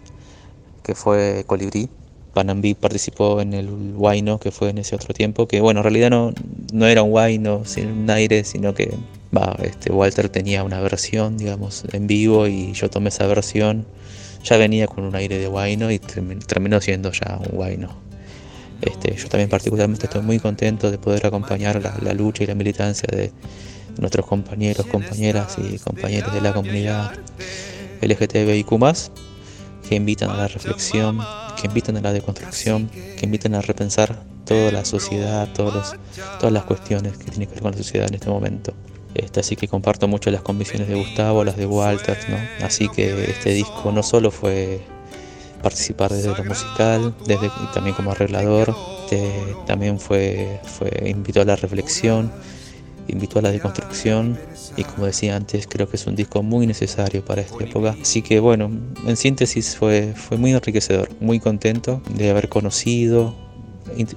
que fue Colibrí. Panambí participó en el Huayno, que fue en ese otro tiempo, que bueno, en realidad no, no era un Huayno sin un aire, sino que va, este, Walter tenía una versión, digamos, en vivo y yo tomé esa versión. Ya venía con un aire de Huayno y termi- terminó siendo ya un Huayno. Este, yo también particularmente estoy muy contento de poder acompañar la, lucha y la militancia de nuestros compañeros, compañeras y compañeros de la comunidad LGTBIQ+, que invitan a la reflexión, que invitan a la deconstrucción, que invitan a repensar toda la sociedad, todas las cuestiones que tienen que ver con la sociedad en este momento. Este, así que comparto mucho las convicciones de Gustavo, las de Walter. Así que este disco no solo fue participar desde lo musical, desde también como arreglador, este, también fue, fue invitó a la reflexión, invitó a la deconstrucción y como decía antes creo que es un disco muy necesario para esta época. Así que bueno, en síntesis fue, fue muy enriquecedor, muy contento de haber conocido,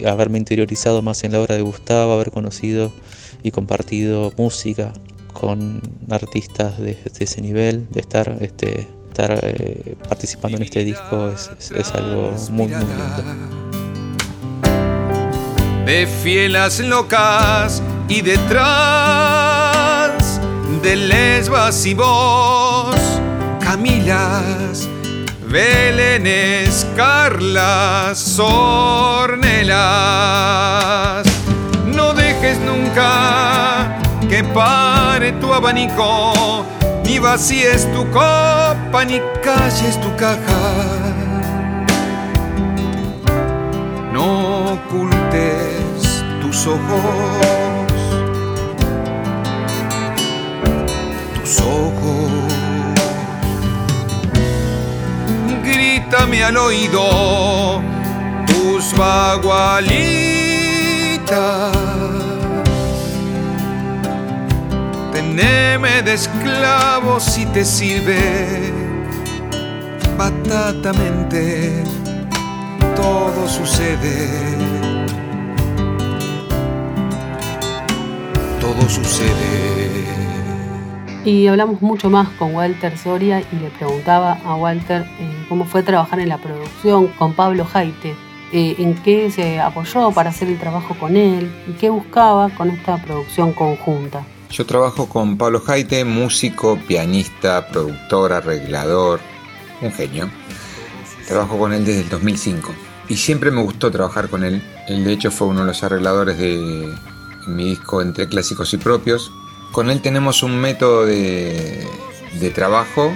haberme interiorizado más en la obra de Gustavo, haber conocido y compartido música con artistas de, de ese nivel, de estar, este, estar eh, participando en este disco es, es, algo muy, muy lindo. De fielas locas y detrás de lesbas y vos, Camilas, Belenes, Carlas, Ornelas. No dejes nunca que pare tu abanico ni vacíes tu copa, ni calles tu caja. No ocultes tus ojos, tus ojos. Grítame al oído tus bagualitas. Teneme de esclavo si te sirve batatamente. Todo sucede. Todo sucede. Y hablamos mucho más con Walter Soria y le preguntaba a Walter eh, cómo fue trabajar en la producción con Pablo Jaite, eh, en qué se apoyó para hacer el trabajo con él y qué buscaba con esta producción conjunta. Yo trabajo con Pablo Jaite, músico, pianista, productor, arreglador, un genio. Trabajo con él desde el 2005 y siempre me gustó trabajar con él. Él de hecho fue uno de los arregladores de mi disco Entre Clásicos y Propios. Con él tenemos un método de, de trabajo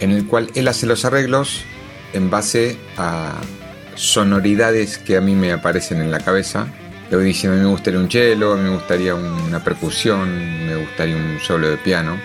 en el cual él hace los arreglos en base a sonoridades que a mí me aparecen en la cabeza. Le voy diciendo, a mí me gustaría un cello, a mí me gustaría una percusión, me gustaría un solo de piano.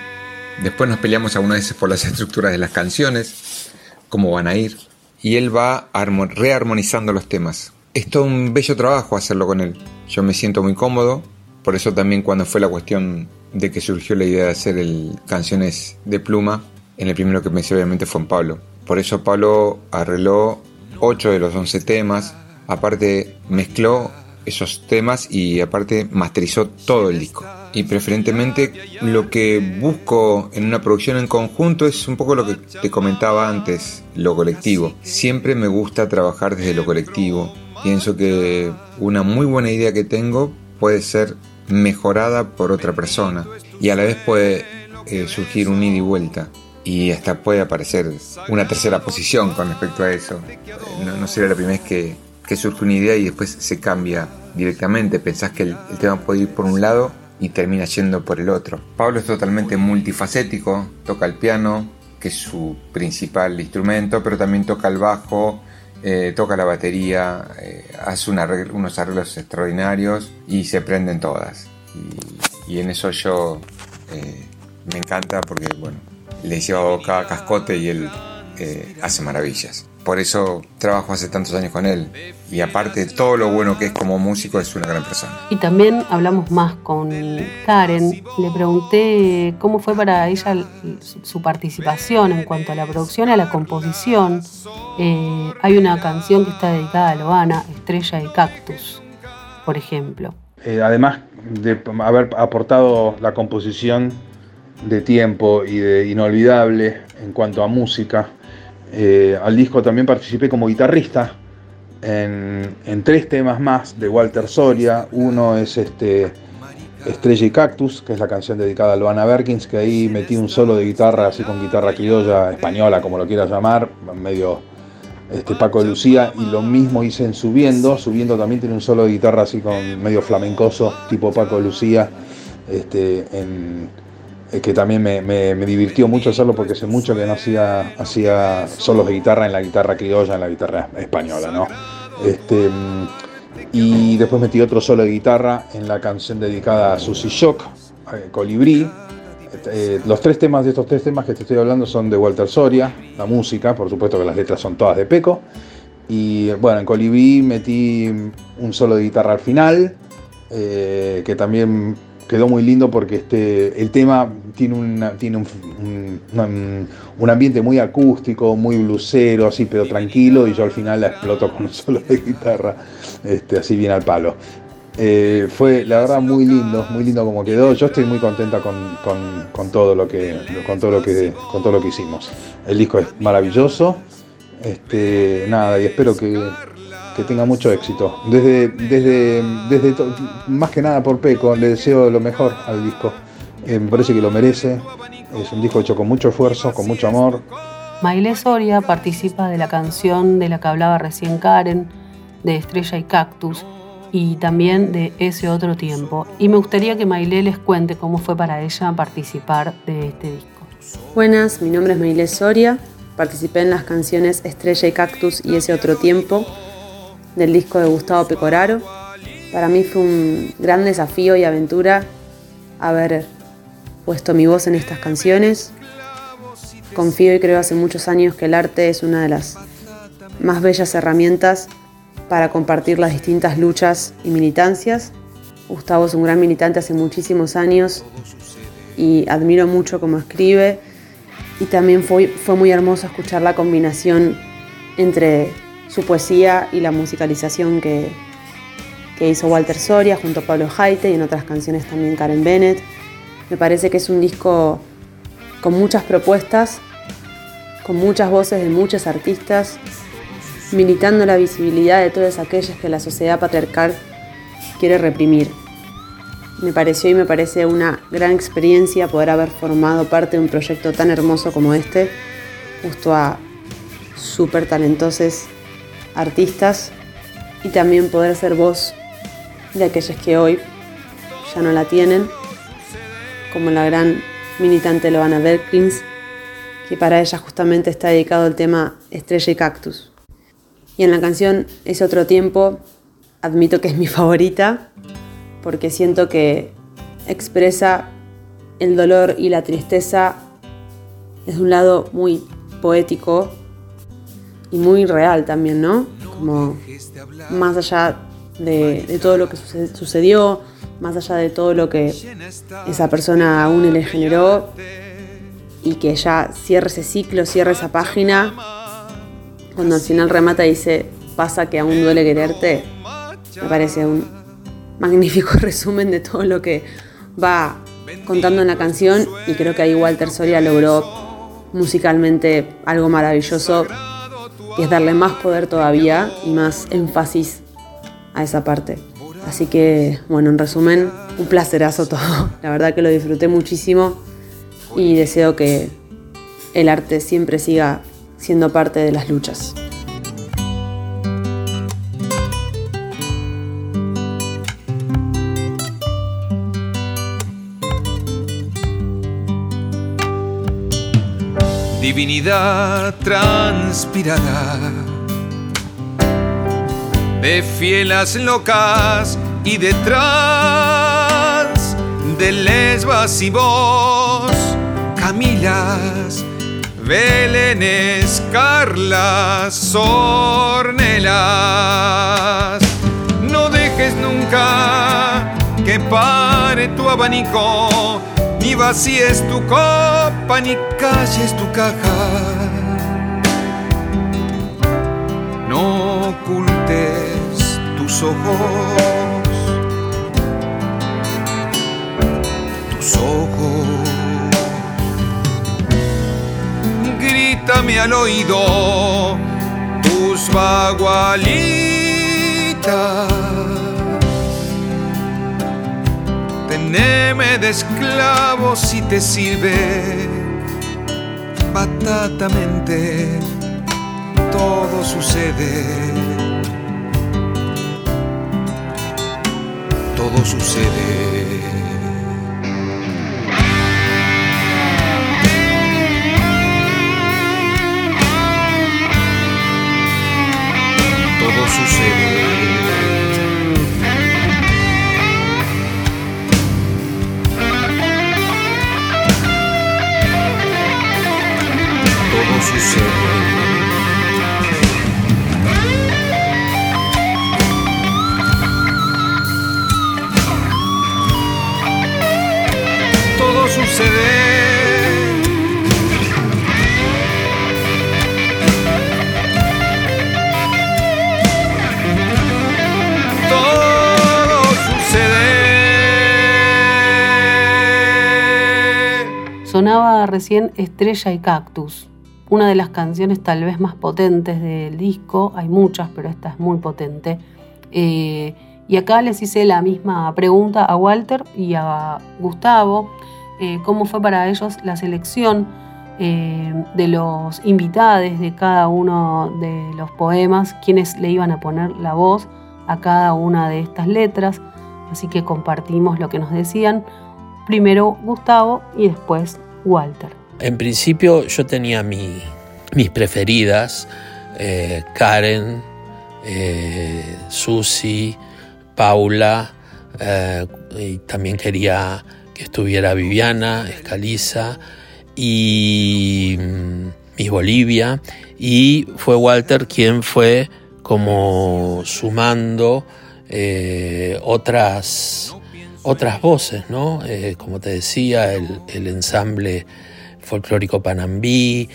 Después nos peleamos algunas veces por las estructuras de las canciones, cómo van a ir. Y él va armo- rearmonizando los temas. Es todo un bello trabajo hacerlo con él. Yo me siento muy cómodo. Por eso también cuando fue la cuestión de que surgió la idea de hacer el canciones de pluma, en el primero que pensé obviamente fue en Pablo. Por eso Pablo arregló 8 de los 11 temas, aparte mezcló esos temas y aparte masterizó todo el disco. Y preferentemente lo que busco en una producción en conjunto es un poco lo que te comentaba antes, lo colectivo. Siempre me gusta trabajar desde lo colectivo. Pienso que una muy buena idea que tengo puede ser mejorada por otra persona y a la vez puede eh, surgir un ida y vuelta y hasta puede aparecer una tercera posición con respecto a eso. Eh, No, no será la primera vez que, que surge una idea y después se cambia directamente. Pensás que el, tema puede ir por un lado y termina yendo por el otro. Pablo es totalmente multifacético, toca el piano, que es su principal instrumento, pero también toca el bajo, eh, toca la batería, eh, hace unos arreglos extraordinarios y se prenden todas. Y, en eso yo eh, me encanta porque, bueno, le llevo cada cascote y él eh, hace maravillas. Por eso trabajo hace tantos años con él. Y aparte de todo lo bueno que es como músico, es una gran persona. Y también hablamos más con Karen. Le pregunté cómo fue para ella su- participación en cuanto a la producción, a la composición. Eh, hay una canción que está dedicada a Loana, Estrella y Cactus, por ejemplo. Eh, además de haber aportado la composición de tiempo y de inolvidable en cuanto a música, eh, al disco también participé como guitarrista en, tres temas más de Walter Soria. Uno es este Estrella y Cactus, que es la canción dedicada a Luana Berkins, que ahí metí un solo de guitarra, así con guitarra criolla, española, como lo quieras llamar, medio este, Paco de Lucía, y lo mismo hice en Subiendo. Subiendo también tiene un solo de guitarra así con medio flamencoso, tipo Paco de Lucía, este, en- que también me, me- divirtió mucho hacerlo porque hace mucho que no hacía, hacía solos de guitarra en la guitarra criolla, en la guitarra española, ¿no? Este, y después metí otro solo de guitarra en la canción dedicada a Susy Shock, Colibrí. Eh, los tres temas de estos tres temas que te estoy hablando son de Walter Soria, la música, por supuesto que las letras son todas de Peco. Y bueno, en Colibrí metí un solo de guitarra al final, eh, que también quedó muy lindo porque este, el tema tiene, una- tiene un, un- un ambiente muy acústico, muy blusero, así, pero tranquilo, y yo al final la exploto con un solo de guitarra, este, así bien al palo. Eh, fue la verdad muy lindo, muy lindo como quedó. Yo estoy muy contenta con, con- con todo lo que, con todo lo que, con todo lo que hicimos. El disco es maravilloso. Este, nada, y espero que, que tenga mucho éxito. Desde, desde, desde más que nada por Peco, le deseo lo mejor al disco. Eh, me parece que lo merece. Es un disco hecho con mucho esfuerzo, con mucho amor. Maile Soria participa de la canción de la que hablaba recién Karen, de Estrella y Cactus, y también de ese otro tiempo. Y me gustaría que Maile les cuente cómo fue para ella participar de este disco. Buenas, mi nombre es Maile Soria, participé en las canciones Estrella y Cactus y ese otro tiempo del disco de Gustavo Pecoraro. Para mí fue un gran desafío y aventura haber puesto mi voz en estas canciones. Confío y creo hace muchos años que el arte es una de las más bellas herramientas para compartir las distintas luchas y militancias. Gustavo es un gran militante hace muchísimos años y admiro mucho cómo escribe y también fue, fue muy hermoso escuchar la combinación entre su poesía y la musicalización que, que hizo Walter Soria junto a Pablo Haite y en otras canciones también Karen Bennett. Me parece que es un disco con muchas propuestas, con muchas voces de muchos artistas militando la visibilidad de todas aquellas que la sociedad patriarcal quiere reprimir. Me pareció y me parece una gran experiencia poder haber formado parte de un proyecto tan hermoso como este, justo a súper talentosos artistas y también poder ser voz de aquellas que hoy ya no la tienen, como la gran militante Loana Berkins, que para ella justamente está dedicado el tema Estrella y Cactus. Y en la canción Ese otro tiempo, admito que es mi favorita, porque siento que expresa el dolor y la tristeza desde un lado muy poético y muy real también, ¿no? Como más allá de, todo lo que sucedió, más allá de todo lo que esa persona aún le generó y que ya cierre ese ciclo, cierre esa página cuando al final remata y dice, pasa que aún duele quererte, me parece un magnífico resumen de todo lo que va contando en la canción y creo que ahí Walter Soria logró musicalmente algo maravilloso y es darle más poder todavía y más énfasis a esa parte. Así que, bueno, en resumen, un placerazo todo. La verdad que lo disfruté muchísimo y deseo que el arte siempre siga siendo parte de las luchas. Divinidad transpirada de fielas locas y detrás de lesbas y vos, Camilas Belénes, Carlas, Ornelas. No dejes nunca que pare tu abanico, ni vacíes tu copa, ni calles tu caja. No ocultes tus ojos, tus ojos. grítame al oído tus bagualitas. Teneme de esclavo si te sirve batatamente, todo sucede. Todo sucede. Todo sucede. Todo sucede. Sonaba recién Estrella y Cactus, una de las canciones tal vez más potentes del disco. Hay muchas, pero esta es muy potente. Eh, y acá les hice la misma pregunta a Walter y a Gustavo, eh, cómo fue para ellos la selección eh, de los invitados de cada uno de los poemas, quienes le iban a poner la voz a cada una de estas letras, así que compartimos lo que nos decían. Primero Gustavo y después Walter. En principio yo tenía mis preferidas, eh, Karen, eh, Susi, Paula, eh, y también quería que estuviera Viviana, Escaliza y mm, Miss Bolivia. Y fue Walter quien fue como sumando eh, otras, otras voces, ¿no? Como te decía, el, ensamble folclórico Panambí,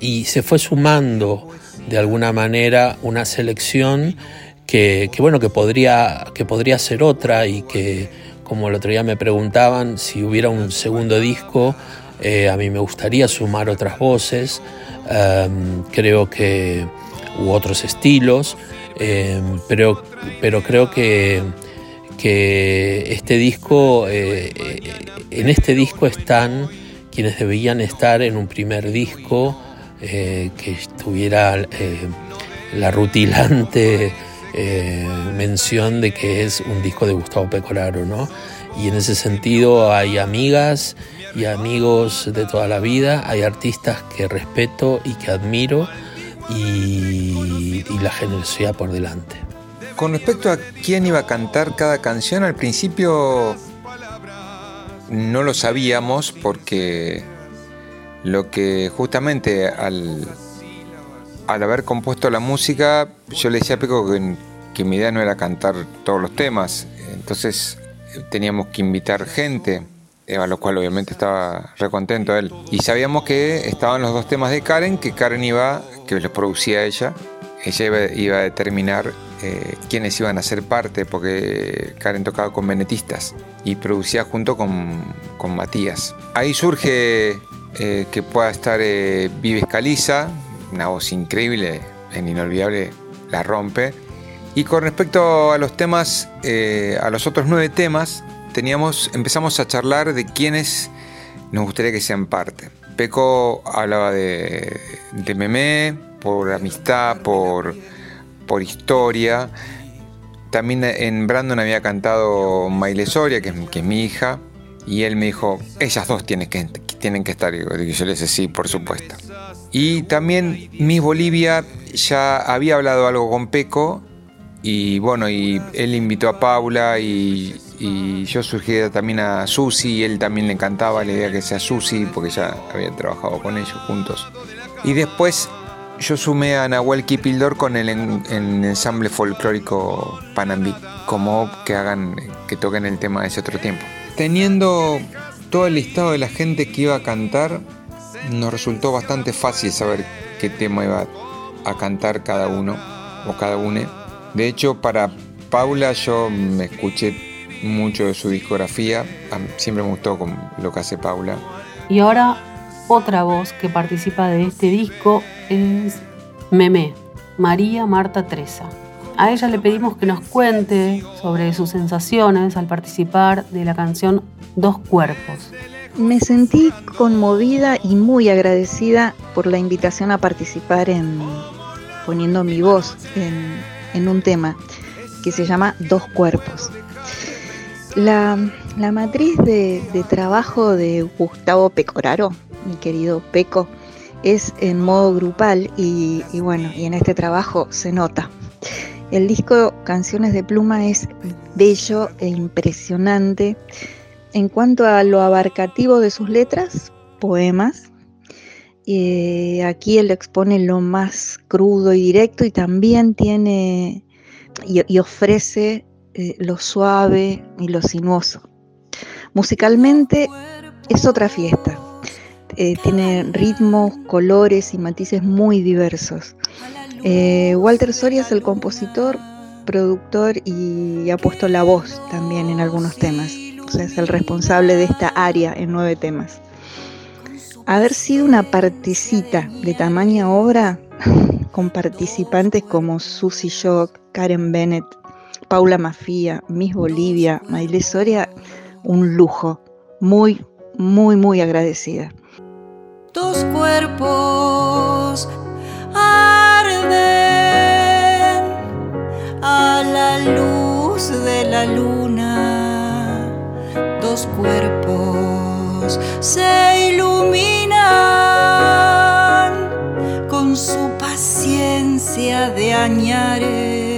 y se fue sumando de alguna manera una selección que, bueno, que podría, que podría ser otra y que, como el otro día me preguntaban, si hubiera un segundo disco, eh, a mí me gustaría sumar otras voces, em, creo que, u otros estilos, em, pero, pero creo que, que este disco, eh, eh, en este disco están quienes debían estar en un primer disco que tuviera la rutilante eh, mención de que es un disco de Gustavo Pecoraro, ¿no? Y en ese sentido hay amigas y amigos de toda la vida, hay artistas que respeto y que admiro y, y la generosidad por delante. Con respecto a quién iba a cantar cada canción, al principio no lo sabíamos porque lo que justamente al, al haber compuesto la música, yo le decía a Peco que, mi idea no era cantar todos los temas, entonces teníamos que invitar gente, a lo cual obviamente estaba recontento él. Y sabíamos que estaban los dos temas de Karen, que Karen iba, que los producía ella, ella iba, a determinar eh, quiénes iban a ser parte, porque Karen tocaba con venetistas y producía junto con, Matías. Ahí surge eh, que pueda estar eh, Vives Caliza, una voz increíble, en inolvidable, la rompe. Y con respecto a los temas, eh, a los otros nueve temas, teníamos, empezamos a charlar de quiénes nos gustaría que sean parte. Peco hablaba de, de Memé, por amistad, por, por historia. También en Brandon había cantado Maile Soria, que, que es mi hija, y él me dijo, ellas dos tienen que, tienen que estar. Y yo le dije, sí, por supuesto. Y también Miss Bolivia ya había hablado algo con Peco y bueno, y él invitó a Paula y, yo sugerí también a Susi y él también le encantaba la idea que sea Susi porque ya había trabajado con ellos juntos. Y después yo sumé a Nahuel Kipildor con el, ensamble folclórico Panambí, como que hagan, que toquen el tema de ese otro tiempo. Teniendo todo el listado de la gente que iba a cantar, nos resultó bastante fácil saber qué tema iba a cantar cada uno o cada una. De hecho, para Paula yo me escuché mucho de su discografía, siempre me gustó lo que hace Paula. Y ahora otra voz que participa de este disco es Meme, María Marta Treza. A ella le pedimos que nos cuente sobre sus sensaciones al participar de la canción Dos Cuerpos. Me sentí conmovida y muy agradecida por la invitación a participar en poniendo mi voz en, un tema que se llama Dos Cuerpos. La, matriz de, trabajo de Gustavo Pecoraro, mi querido Peco, es en modo grupal y, bueno, y en este trabajo se nota. El disco Canciones de Pluma es bello e impresionante en cuanto a lo abarcativo de sus letras, poemas, eh, aquí él expone lo más crudo y directo y también tiene y, ofrece eh, lo suave y lo sinuoso. Musicalmente es otra fiesta. Eh, tiene ritmos, colores y matices muy diversos. Walter Soria es el compositor, productor y ha puesto la voz también en algunos temas es el responsable de esta área en nueve temas. Haber sido una partecita de tamaña obra con participantes como Susie Shock, Karen Bennett, Paula Mafia, Miss Bolivia, Maile Soria, un lujo. Muy, muy, muy agradecida. Dos cuerpos arden a la luz de la luna, dos cuerpos se iluminan con su paciencia de añares.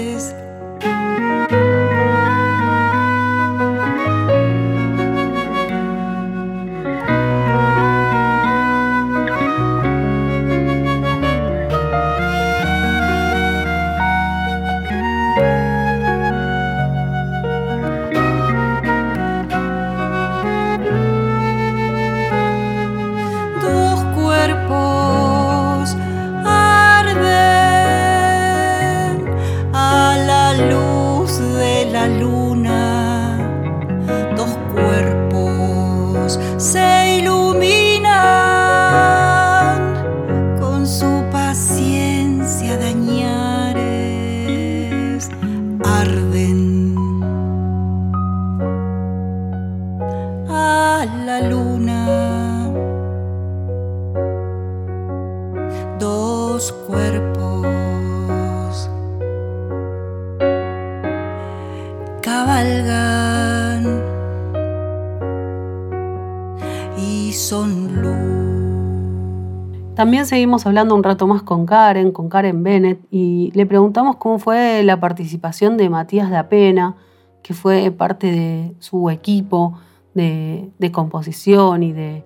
Seguimos hablando un rato más con Karen, con Karen Bennett, y le preguntamos cómo fue la participación de Matías da Pena, que fue parte de su equipo de, composición y de,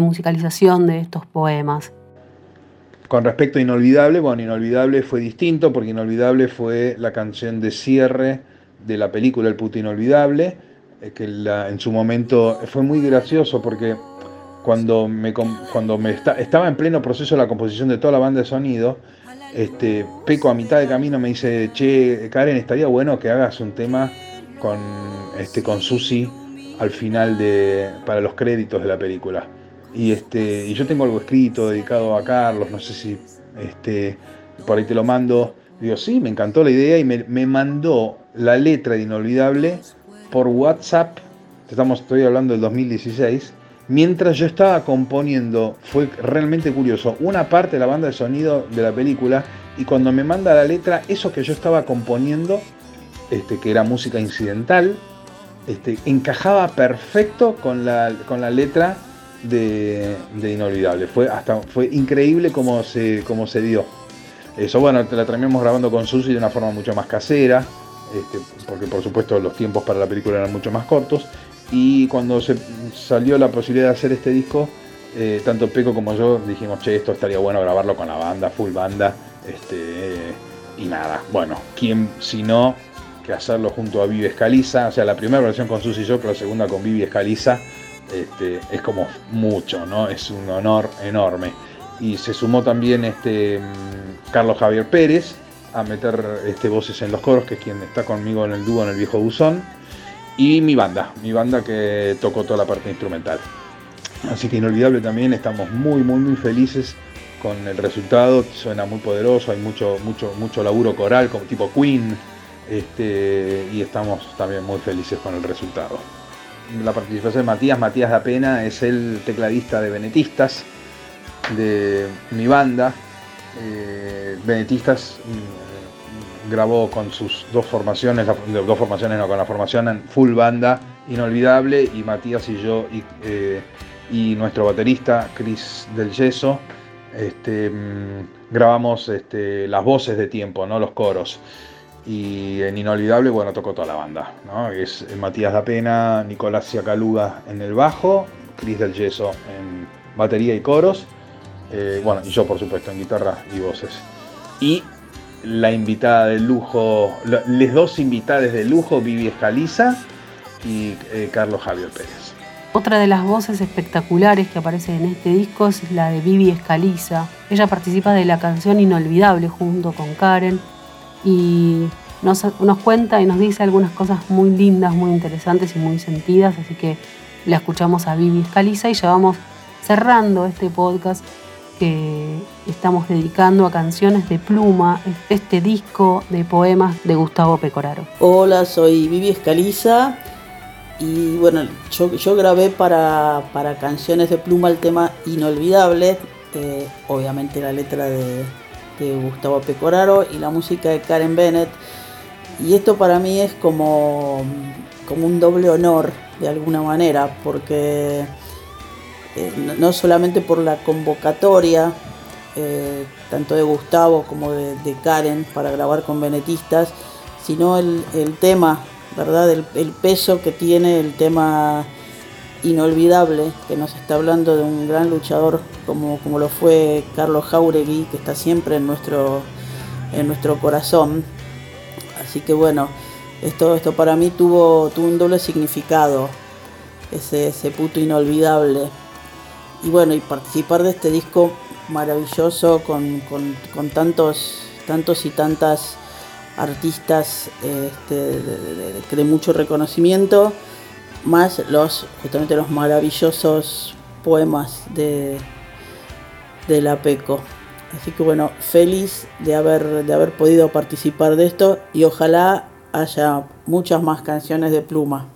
musicalización de estos poemas. Con respecto a Inolvidable, bueno, Inolvidable fue distinto porque Inolvidable fue la canción de cierre de la película El puto Inolvidable, eh, que la- en su momento fue muy gracioso porque cuando me, cuando me esta- estaba en pleno proceso de la composición de toda la banda de sonido, este, Peco a mitad de camino me dice, che, Karen, estaría bueno que hagas un tema con, este, con Susi al final de, para los créditos de la película. Y, este, y yo tengo algo escrito dedicado a Carlos, no sé si este, por ahí te lo mando. Digo, sí, me encantó la idea y me, me mandó la letra de Inolvidable por WhatsApp, estamos, estoy hablando del 2016, mientras yo estaba componiendo, fue realmente curioso, una parte de la banda de sonido de la película y cuando me manda la letra, eso que yo estaba componiendo, este, que era música incidental, este, encajaba perfecto con la, con la letra de, de Inolvidable. Fue, hasta, fue increíble cómo se, cómo se dio. Eso, bueno, la terminamos grabando con Susi de una forma mucho más casera, este, porque por supuesto los tiempos para la película eran mucho más cortos. Y cuando se salió la posibilidad de hacer este disco, eh, tanto Peco como yo dijimos, che, esto estaría bueno grabarlo con la banda, full banda. Este, y nada, bueno, ¿quién si no que hacerlo junto a Vivi Escaliza? O sea, la primera versión con Susi y yo, pero la segunda con Vivi Escaliza, este, es como mucho, ¿no? Es un honor enorme. Y se sumó también este, mm, Carlos Javier Pérez a meter este, voces en los coros, que es quien está conmigo en el dúo en el viejo buzón. Y mi banda, mi banda que tocó toda la parte instrumental. Así que inolvidable también, estamos muy, muy, muy felices con el resultado. Suena muy poderoso, hay mucho, mucho, mucho laburo coral, como tipo Queen. Este, y estamos también muy felices con el resultado. La participación de Matías, Matías da Pena, es el tecladista de Benetistas, de mi banda. Eh, Benetistas grabó con sus dos formaciones, la- dos formaciones no, con la formación en full banda inolvidable y Matías y yo y, eh, nuestro baterista Chris del Yeso este, mm, grabamos este, las voces de tiempo, ¿no? los coros. Y en Inolvidable, bueno, tocó toda la banda, ¿no? Es Matías da Pena, Nicolás Ciacaluga en el bajo, Chris del Yeso en batería y coros, eh, bueno, y yo por supuesto en guitarra y voces. Y la invitada de lujo, les dos invitadas de lujo, Vivi Escaliza y eh, Carlos Javier Pérez. Otra de las voces espectaculares que aparece en este disco es la de Vivi Escaliza. Ella participa de la canción Inolvidable junto con Karen y nos, nos cuenta y nos dice algunas cosas muy lindas, muy interesantes y muy sentidas, así que la escuchamos a Vivi Escaliza y ya vamos cerrando este podcast que estamos dedicando a canciones de pluma, este disco de poemas de Gustavo Pecoraro. Hola, soy Vivi Escaliza y bueno, yo, grabé para, para canciones de pluma el tema Inolvidable, eh, obviamente la letra de, de Gustavo Pecoraro y la música de Karen Bennett. Y esto para mí es como, como un doble honor de alguna manera, porque eh, no solamente por la convocatoria, eh, tanto de Gustavo como de, Karen para grabar con venetistas, sino el, tema, ¿verdad? El, peso que tiene el tema inolvidable, que nos está hablando de un gran luchador como, como lo fue Carlos Jauregui, que está siempre en nuestro, en nuestro corazón. Así que bueno, esto, esto para mí tuvo, tuvo un doble significado, ese, ese puto inolvidable. Y bueno, y participar de este disco maravilloso con, tantos, tantos y tantas artistas este, de, de, mucho reconocimiento, más los justamente los maravillosos poemas de, de la PECO. Así que bueno, feliz de haber, de haber podido participar de esto y ojalá haya muchas más canciones de pluma.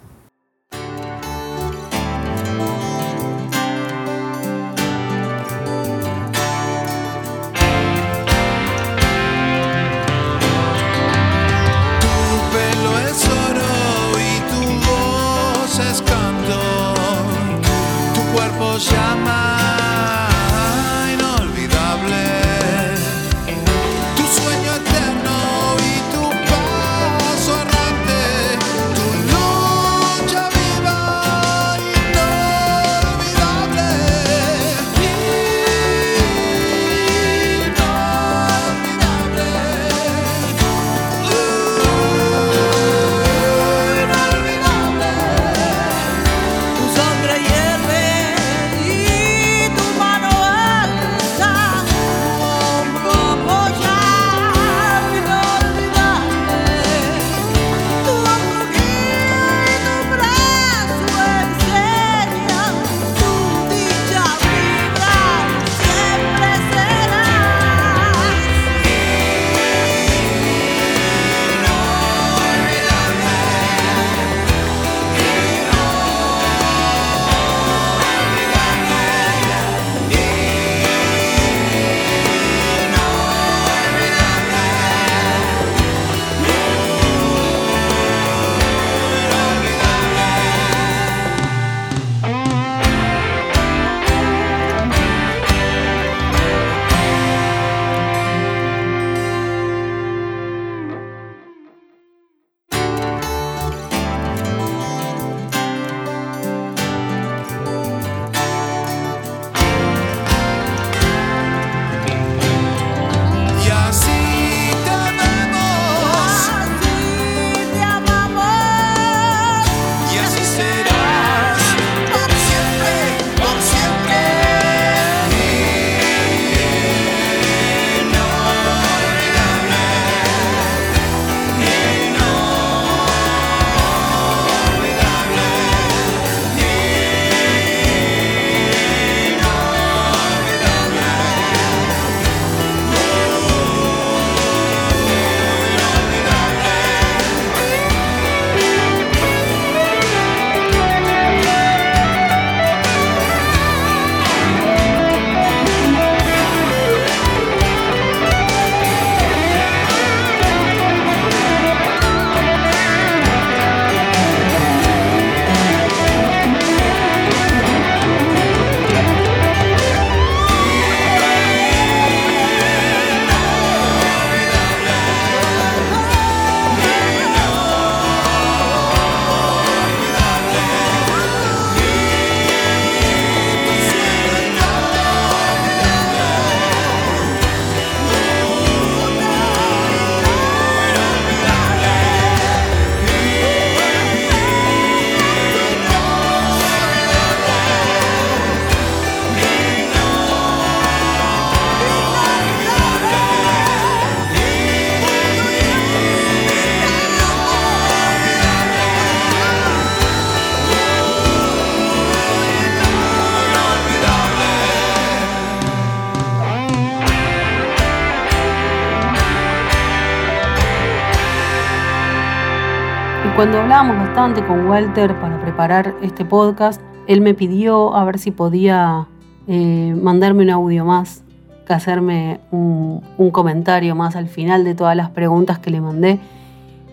Cuando hablábamos bastante con Walter para preparar este podcast, él me pidió a ver si podía eh, mandarme un audio más, que hacerme un, comentario más al final de todas las preguntas que le mandé.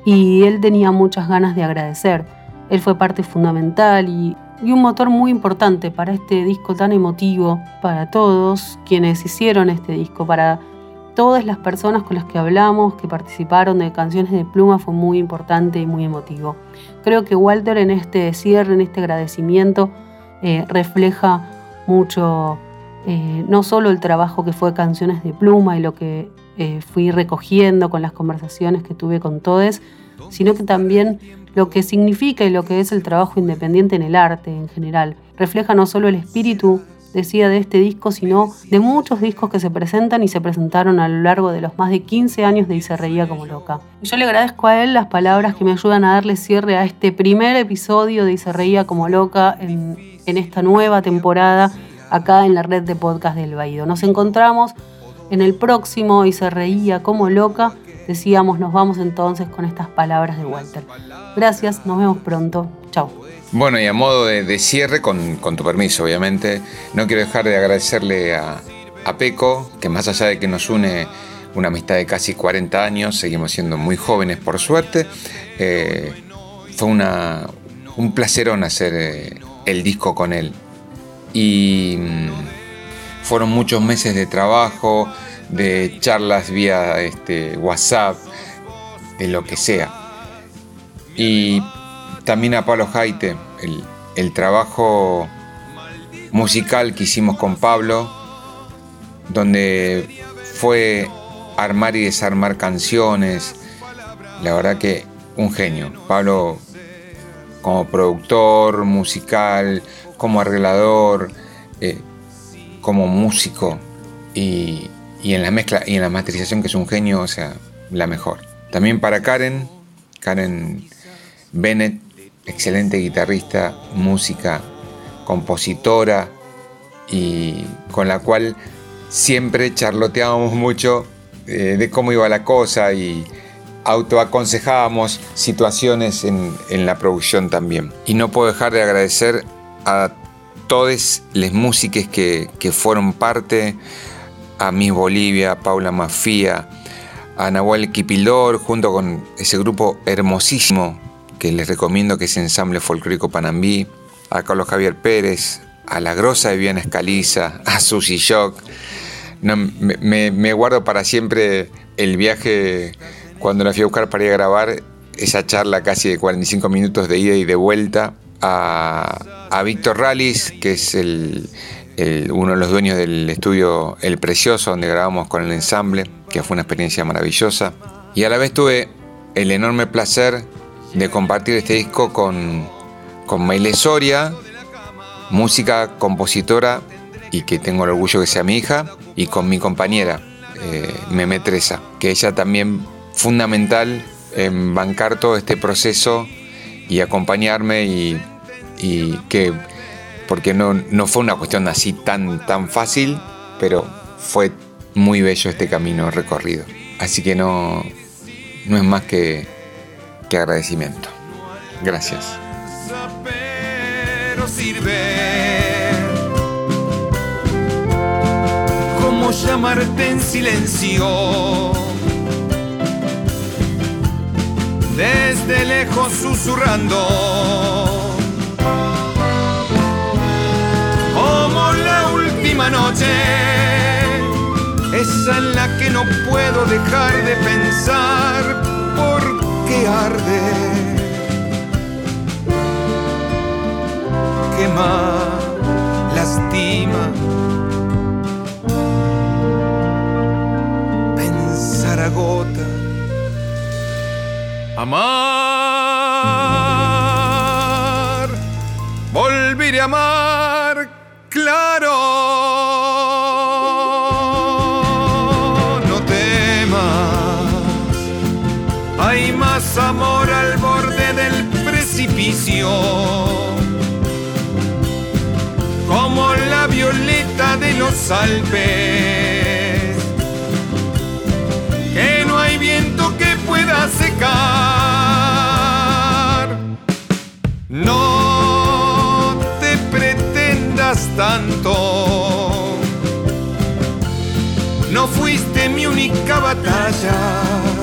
y él tenía muchas ganas de agradecer. Él fue parte fundamental y, y un motor muy importante para este disco tan emotivo, para todos quienes hicieron este disco, para todas las personas con las que hablamos, que participaron de Canciones de Pluma, fue muy importante y muy emotivo. Creo que Walter en este cierre, en este agradecimiento, eh, refleja mucho eh, no solo el trabajo que fue Canciones de Pluma y lo que eh, fui recogiendo con las conversaciones que tuve con todos, sino que también lo que significa y lo que es el trabajo independiente en el arte en general. Refleja no solo el espíritu, decía, de este disco, sino de muchos discos que se presentan y se presentaron a lo largo de los más de 15 años de Y se reía como loca. Yo le agradezco a él las palabras que me ayudan a darle cierre a este primer episodio de Y se reía como loca en, esta nueva temporada acá en la red de podcast del Baído. Nos encontramos en el próximo Y se reía como loca decíamos, nos vamos entonces con estas palabras de Walter. Gracias, nos vemos pronto. Chao. Bueno, y a modo de, cierre, con, tu permiso, obviamente, no quiero dejar de agradecerle a, Peco, que más allá de que nos une una amistad de casi 40 años, seguimos siendo muy jóvenes por suerte, eh, fue una, un placerón hacer eh, el disco con él. Y mm, fueron muchos meses de trabajo, de charlas vía este, WhatsApp, de lo que sea. Y también a Pablo Jaite, el, trabajo musical que hicimos con Pablo, donde fue armar y desarmar canciones. La verdad que un genio. Pablo como productor musical, como arreglador, eh, como músico y, y en la mezcla y en la masterización que es un genio, o sea, la mejor. También para Karen, Karen Bennett, excelente guitarrista, música, compositora y con la cual siempre charloteábamos mucho eh, de cómo iba la cosa y autoaconsejábamos situaciones en, en, la producción también. Y no puedo dejar de agradecer a todas las músicas que, que fueron parte, a Miss Bolivia, a Paula Mafía, a Nahuel Kipildor, junto con ese grupo hermosísimo que les recomiendo que es Ensamble Folclórico Panambí, a Carlos Javier Pérez, a la grosa de Viviana Escaliza, a Susi Shock. me, guardo para siempre el viaje cuando la fui a buscar para ir a grabar, esa charla casi de 45 minutos de ida y de vuelta, a, a Víctor Ralis, que es el, uno de los dueños del estudio El Precioso, donde grabamos con el ensamble, que fue una experiencia maravillosa. Y a la vez tuve el enorme placer de compartir este disco con, con Maile Soria, música, compositora, y que tengo el orgullo que sea mi hija, y con mi compañera, eh, Meme Tresa, que ella también fundamental en bancar todo este proceso y acompañarme y que porque no, no fue una cuestión así tan, tan fácil, pero fue muy bello este camino recorrido. Así que no, no es más que, que agradecimiento. Gracias. ¿Cómo llamarte en silencio? Desde lejos susurrando noche, esa en la que no puedo dejar de pensar porque arde, quema, lastima. Pensar agota, amar, volver a amar, los Alpes. Que no hay viento que pueda secar. No te pretendas tanto. No fuiste mi única batalla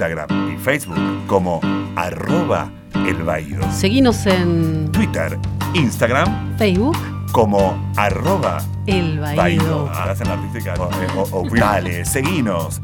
Instagram y Facebook como arroba el Baído. Seguinos en Twitter, Instagram Facebook como arroba El Baído. Hacen artística. O- o- o- Dale, seguinos